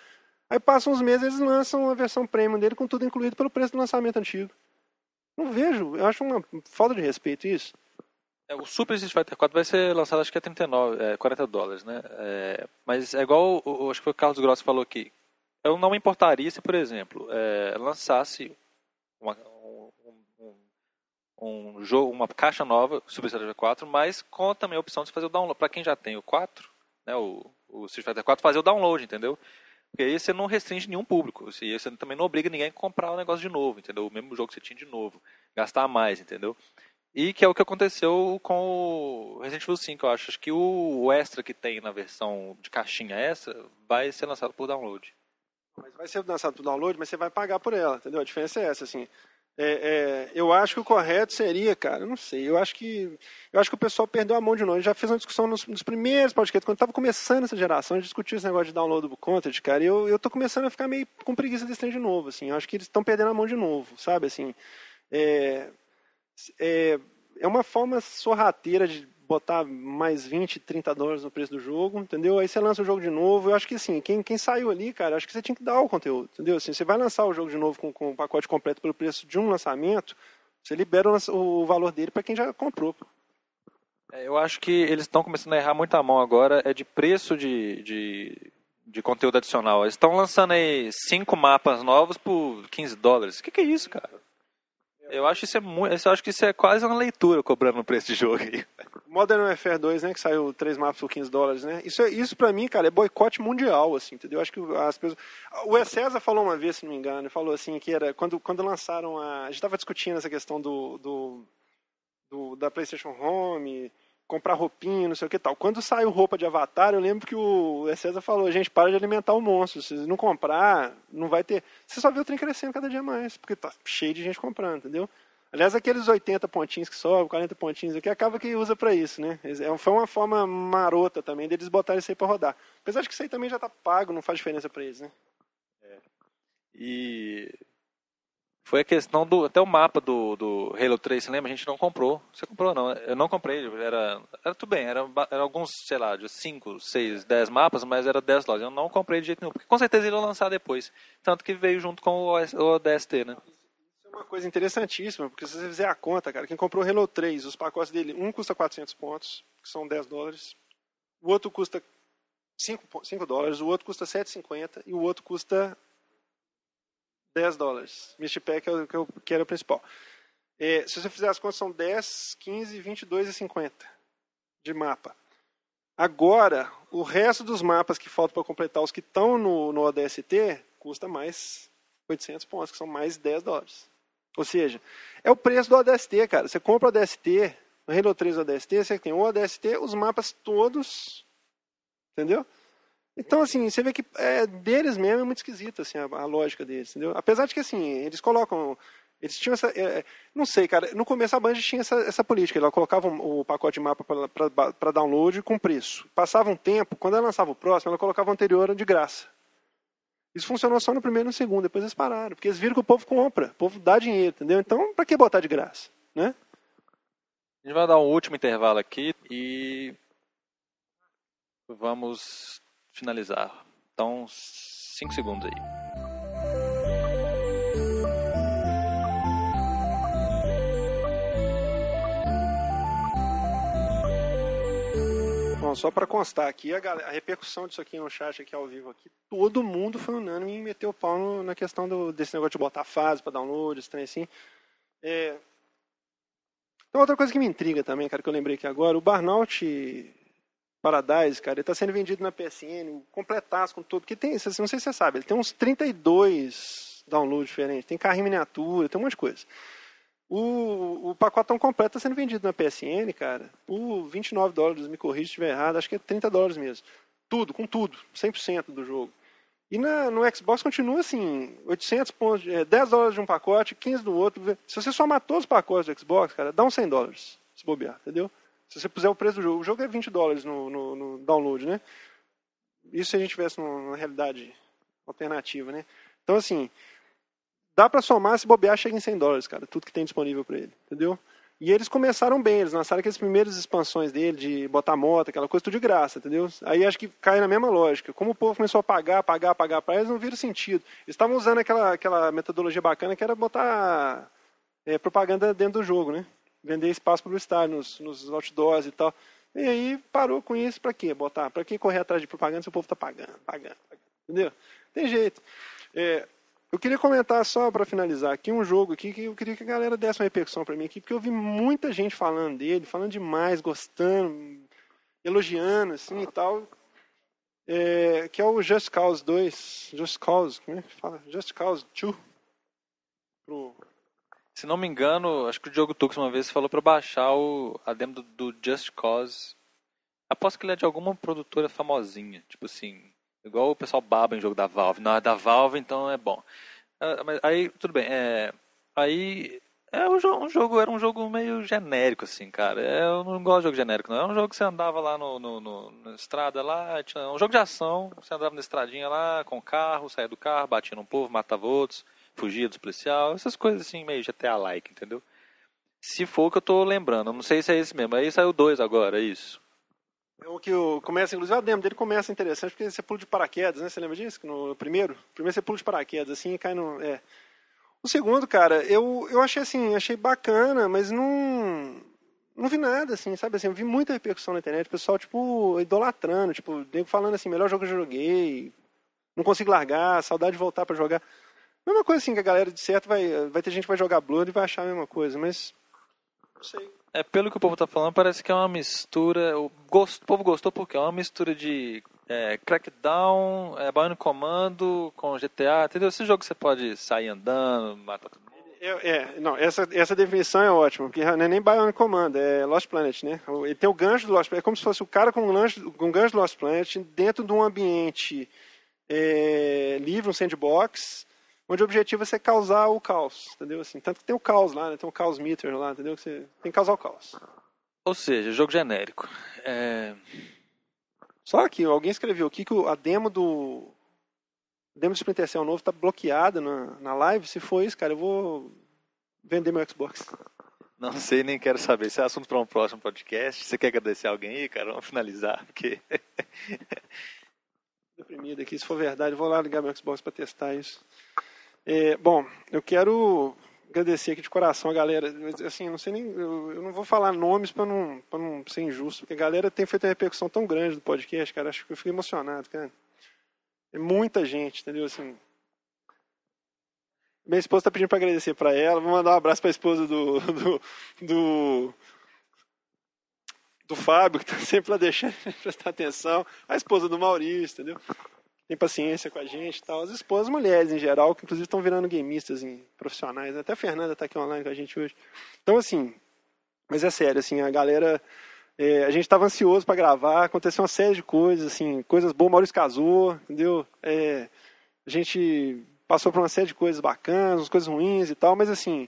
Aí passam uns meses eles lançam a versão premium dele com tudo incluído pelo preço do lançamento antigo. Não vejo, eu acho uma falta de respeito isso. É, o Super Street Fighter 4 vai ser lançado acho que é 39, é, 40 dólares, né? É, mas é igual, o, acho que foi o Carlos Gross falou aqui. Eu não me importaria se, por exemplo, é, lançasse uma, um, um, um, jogo, uma caixa nova, Super Street Fighter 4, mas com também a opção de fazer o download. Para quem já tem o 4, né, o, o Street Fighter 4, fazer o download, entendeu? Porque aí você não restringe nenhum público. E você também não obriga ninguém a comprar o negócio de novo, entendeu? O mesmo jogo que você tinha de novo. Gastar mais, entendeu? E que é o que aconteceu com o Resident Evil 5, eu acho. Acho que o extra que tem na versão de caixinha essa vai ser lançado por download. Mas vai ser lançado por download, mas você vai pagar por ela, entendeu? A diferença é essa, assim. É, é, eu acho que o correto seria, cara, não sei, eu acho que eu acho que o pessoal perdeu a mão de novo. Já fez uma discussão nos, nos primeiros podcasts, quando estava começando essa geração, a gente discutiu esse negócio de download do content, cara, e eu, eu tô começando a ficar meio com preguiça desse trem de novo, assim. Eu acho que eles estão perdendo a mão de novo, sabe, assim. É, é, é uma forma sorrateira de botar mais 20, 30 dólares no preço do jogo, entendeu? Aí você lança o jogo de novo. Eu acho que assim, quem, quem saiu ali, cara, acho que você tinha que dar o conteúdo, entendeu? Assim, você vai lançar o jogo de novo com, com o pacote completo pelo preço de um lançamento, você libera o, o valor dele para quem já comprou. É, eu acho que eles estão começando a errar muito a mão agora, é de preço de, de, de conteúdo adicional. Eles estão lançando aí cinco mapas novos por 15 dólares. O que, que é isso, cara? Eu acho isso é muito, eu acho que isso é quase uma leitura cobrando o preço de jogo aí. Modern Warfare 2, né, que saiu três mapas por 15 dólares, né? Isso é, isso para mim, cara, é boicote mundial, assim, entendeu? Acho que as pessoas O E. César falou uma vez, se não me engano, falou assim que era quando quando lançaram a, a gente estava discutindo essa questão do, do, do da PlayStation Home, comprar roupinha, não sei o que tal. Quando saiu roupa de Avatar, eu lembro que o. César falou, gente, para de alimentar o monstro, se não comprar, não vai ter. Você só vê o trem crescendo cada dia mais, porque tá cheio de gente comprando, entendeu? Aliás, aqueles 80 pontinhos que sobram, 40 pontinhos aqui, acaba que usa para isso, né? É, foi uma forma marota também deles botarem isso aí para rodar. Apesar de que isso aí também já tá pago, não faz diferença para eles, né? É. E foi a questão do. Até o mapa do, do Halo 3, você lembra? A gente não comprou. Você comprou, não? Eu não comprei. Era, era tudo bem, era, era alguns, sei lá, de 5, 6, 10 mapas, mas era 10 lojas. Eu não comprei de jeito nenhum. Porque com certeza ele ia lançar depois. Tanto que veio junto com o, o DST, né? uma coisa interessantíssima, porque se você fizer a conta, cara, quem comprou o Halo 3, os pacotes dele, um custa 400 pontos, que são 10 dólares, o outro custa 5, 5 dólares, o outro custa 7,50 e o outro custa 10 dólares. Mystery Pack é o que, eu, que era o principal. É, se você fizer as contas, são 10, 15, 22 e 50 de mapa. Agora, o resto dos mapas que faltam para completar os que estão no, no ODST custa mais 800 pontos, que são mais 10 dólares. Ou seja, é o preço do ODST, cara. Você compra o ODST, o Halo 3 ODST, você tem o ODST, os mapas todos, entendeu? Então, assim, você vê que é, deles mesmo é muito esquisito, assim, a, a, lógica deles, entendeu? Apesar de que, assim, eles colocam... Eles tinham essa... É, não sei, cara, no começo a Band tinha essa, essa política, ela colocava o pacote de mapa para download com preço. Passava um tempo, quando ela lançava o próximo, ela colocava o anterior de graça. Isso funcionou só no primeiro e no segundo, depois eles pararam, porque eles viram que o povo compra, o povo dá dinheiro, entendeu? Então, para que botar de graça, né? A gente vai dar um último intervalo aqui e vamos finalizar. Então, cinco segundos aí. só para constar aqui, a, galera, a, repercussão disso aqui no chat, aqui ao vivo, aqui, todo mundo foi unânime em meter o pau no, na questão do, desse negócio de botar fase para download, esse trem assim. É... Então, outra coisa que me intriga também, cara, que eu lembrei aqui agora, o Burnout Paradise, cara, ele está sendo vendido na PSN, completaço com tudo, porque tem, não sei se você sabe, ele tem uns 32 downloads diferentes, tem carrinho miniatura, tem um monte de coisa. O, o pacotão completo está sendo vendido na PSN, cara, por 29 dólares, me corrija se estiver errado, acho que é 30 dólares mesmo. Tudo, com tudo, 100% do jogo. E na, no Xbox continua assim, 800 pontos, é, 10 dólares de um pacote, 15 do outro. Se você somar todos os pacotes do Xbox, cara, dá uns 100 dólares, se bobear, entendeu? Se você puser o preço do jogo, o jogo é 20 dólares no, no, no download, né? Isso se a gente tivesse numa realidade alternativa, né? Então, assim, dá para somar, se bobear, chega em 100 dólares, cara, tudo que tem disponível para ele, entendeu? E eles começaram bem, eles lançaram aquelas primeiras expansões dele, de botar moto, aquela coisa tudo de graça, entendeu? Aí acho que cai na mesma lógica. Como o povo começou a pagar, pagar, pagar para eles, não viram sentido. Eles estavam usando aquela, aquela metodologia bacana que era botar é, propaganda dentro do jogo, né? Vender espaço publicitário nos, nos outdoors e tal. E aí parou com isso para quê? Botar, para quem correr atrás de propaganda se o povo está pagando, pagando, pagando, entendeu? Tem jeito. É, eu queria comentar só para finalizar aqui um jogo aqui que eu queria que a galera desse uma repercussão para mim aqui, porque eu vi muita gente falando dele, falando demais, gostando, elogiando assim e tal. É, que é o Just Cause 2, Just Cause, como é que fala? Just Cause 2. Pro... Se não me engano, acho que o Diogo Tux uma vez falou para baixar o, a demo do, do Just Cause. Aposto que ele é de alguma produtora famosinha, tipo assim, Igual o pessoal baba em jogo da Valve. Não, é da Valve, então é bom. Ah, mas aí, tudo bem. É, aí, é um jogo, um jogo, era um jogo meio genérico, assim, cara. É, eu não gosto de jogo genérico, não. É um jogo que você andava lá no, no, no, na estrada lá, tinha um jogo de ação, você andava na estradinha lá, com o carro, saía do carro, batia no povo, matava outros, fugia dos policiais, essas coisas assim, meio GTA-like, entendeu? Se for o que eu tô lembrando, não sei se é esse mesmo. Aí saiu dois agora, é isso. É o que o, começa, inclusive a demo dele começa interessante, porque você pula de paraquedas, né? Você lembra disso? No primeiro? Primeiro você pula de paraquedas, assim, e cai no. É. O segundo, cara, eu, eu achei assim, achei bacana, mas não. Não vi nada, assim, sabe assim, eu vi muita repercussão na internet, o pessoal, tipo, idolatrando, tipo, falando assim, melhor jogo que eu joguei, não consigo largar, saudade de voltar para jogar. Mesma coisa assim, que a galera de certo vai, vai ter gente que vai jogar Blood e vai achar a mesma coisa, mas. Não sei. É, pelo que o povo tá falando, parece que é uma mistura. O, o povo gostou porque é uma mistura de é, Crackdown, é, Bionic Comando com GTA, entendeu? Esse jogo que você pode sair andando, matar todo mundo. É, é, não, essa, essa definição é ótima, porque não é nem Bionic Command, é Lost Planet, né? Ele tem o gancho do Lost Planet, é como se fosse o cara com um, lanche, com gancho do Lost Planet dentro de um ambiente é, livre, um sandbox, onde o objetivo é você causar o caos, entendeu? Assim, tanto que tem o caos lá, né? tem o caos meter lá, entendeu? Que você tem que causar o caos. Ou seja, jogo genérico. É... Só que alguém escreveu aqui que a demo do a demo do Splinter Cell novo está bloqueada na, na live. Se for isso, cara, eu vou vender meu Xbox. Não sei, nem quero saber. Esse é assunto para um próximo podcast. Você quer agradecer alguém aí, cara? Vamos finalizar, porque... Deprimido aqui, se for verdade, eu vou lá ligar meu Xbox para testar isso. É, bom, eu quero agradecer aqui de coração a galera. Assim, não sei nem, eu, eu não vou falar nomes para não, não ser injusto, porque a galera tem feito uma repercussão tão grande do podcast, cara. Acho que eu fiquei emocionado, cara. É muita gente, entendeu? Assim, minha esposa está pedindo para agradecer para ela. Vou mandar um abraço para a esposa do, do, do, do Fábio, que está sempre lá deixando prestar atenção. A esposa do Maurício, entendeu? Tem paciência com a gente tal. As esposas, mulheres em geral, que inclusive estão virando gameistas em, profissionais. Até a Fernanda está aqui online com a gente hoje. Então, assim, mas é sério, assim, a galera. É, a gente estava ansioso para gravar, aconteceu uma série de coisas, assim, coisas boas. Maurício casou, entendeu? É, a gente passou por uma série de coisas bacanas, coisas ruins e tal, mas assim,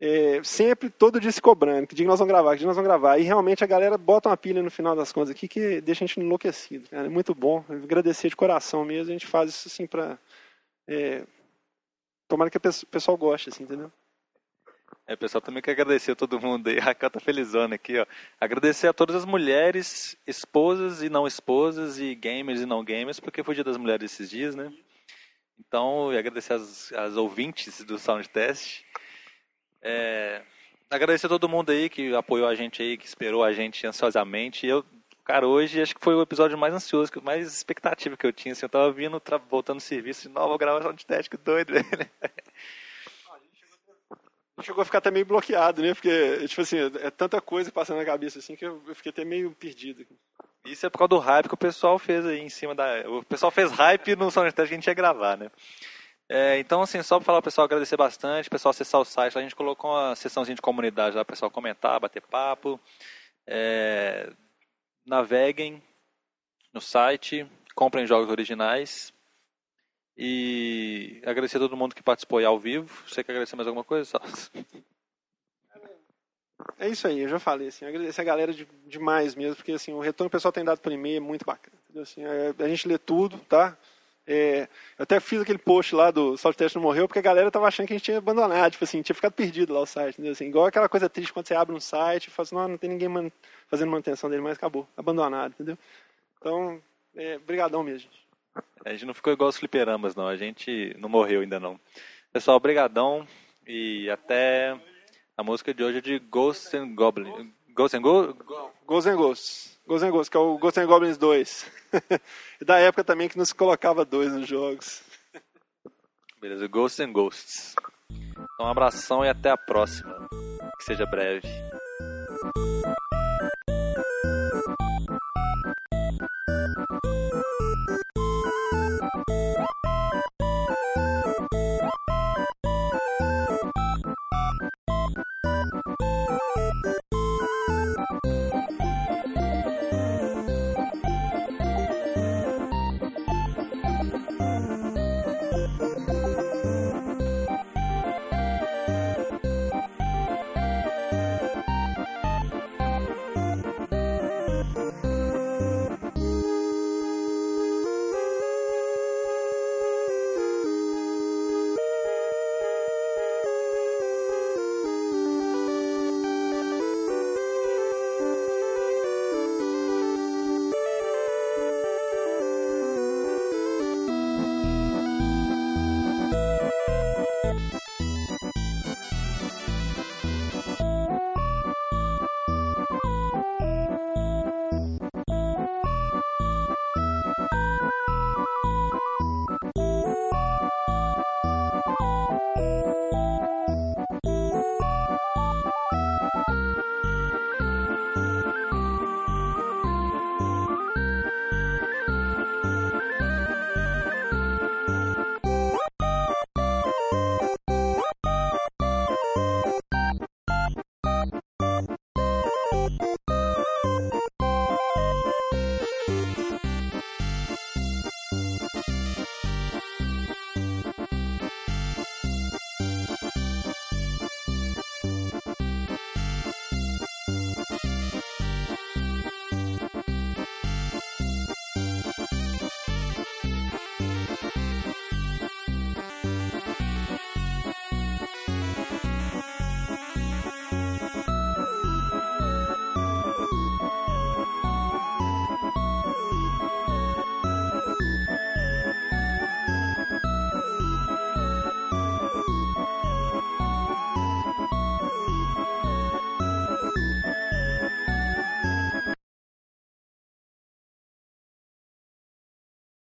é, sempre, todo dia se cobrando, que dia nós vamos gravar, que dia nós vamos gravar. E realmente a galera bota uma pilha no final das contas aqui que deixa a gente enlouquecido. Cara. É muito bom. Agradecer de coração mesmo. A gente faz isso assim pra. É, tomara que o pessoal goste, assim, entendeu? É, pessoal, também quero agradecer a todo mundo aí. A Raquel tá felizona aqui, ó. Agradecer a todas as mulheres, esposas e não esposas, e gamers e não gamers, porque foi dia das mulheres esses dias, né? Então, e agradecer as, as ouvintes do Sound Test. É, agradecer a todo mundo aí que apoiou a gente aí, que esperou a gente ansiosamente. Eu, cara, hoje acho que foi o episódio mais ansioso, mais expectativa que eu tinha. Assim, eu tava vindo, voltando no serviço, de nova gravação de teste, que doido, velho. Chegou a ficar até meio bloqueado, né? Porque, tipo assim, é tanta coisa passando na cabeça assim que eu fiquei até meio perdido. Isso é por causa do hype que o pessoal fez aí em cima da. O pessoal fez hype no Soundtest que a gente ia gravar, né? É, então, assim, só para falar o pessoal agradecer bastante, o pessoal acessar o site, a gente colocou uma sessãozinha de comunidade lá, o pessoal comentar, bater papo. É, naveguem no site, comprem jogos originais. E agradecer a todo mundo que participou aí ao vivo. Você quer agradecer mais alguma coisa? Só? É isso aí, eu já falei, assim, agradecer a galera de, demais mesmo, porque assim, o retorno que o pessoal tem dado por e-mail é muito bacana. Assim, a, a gente lê tudo, tá? É, eu até fiz aquele post lá do Salt Test não morreu, porque a galera tava achando que a gente tinha abandonado, tipo assim, tinha ficado perdido lá o site, entendeu? Assim, igual aquela coisa triste quando você abre um site e fala assim, não, não tem ninguém man fazendo manutenção dele, mas acabou, abandonado, entendeu? Então, é, brigadão mesmo, gente. A gente não ficou igual os fliperamas, não, a gente não morreu ainda não. Pessoal, brigadão e até A música de hoje é de Ghosts and Goblins. Ghosts and Go... Ghosts and Ghosts. Ghosts and Ghosts, que é o Ghosts and Goblins 2. e da época também que nos colocava dois nos jogos. Beleza, Ghosts and Ghosts. Então um abração e até a próxima. Que seja breve.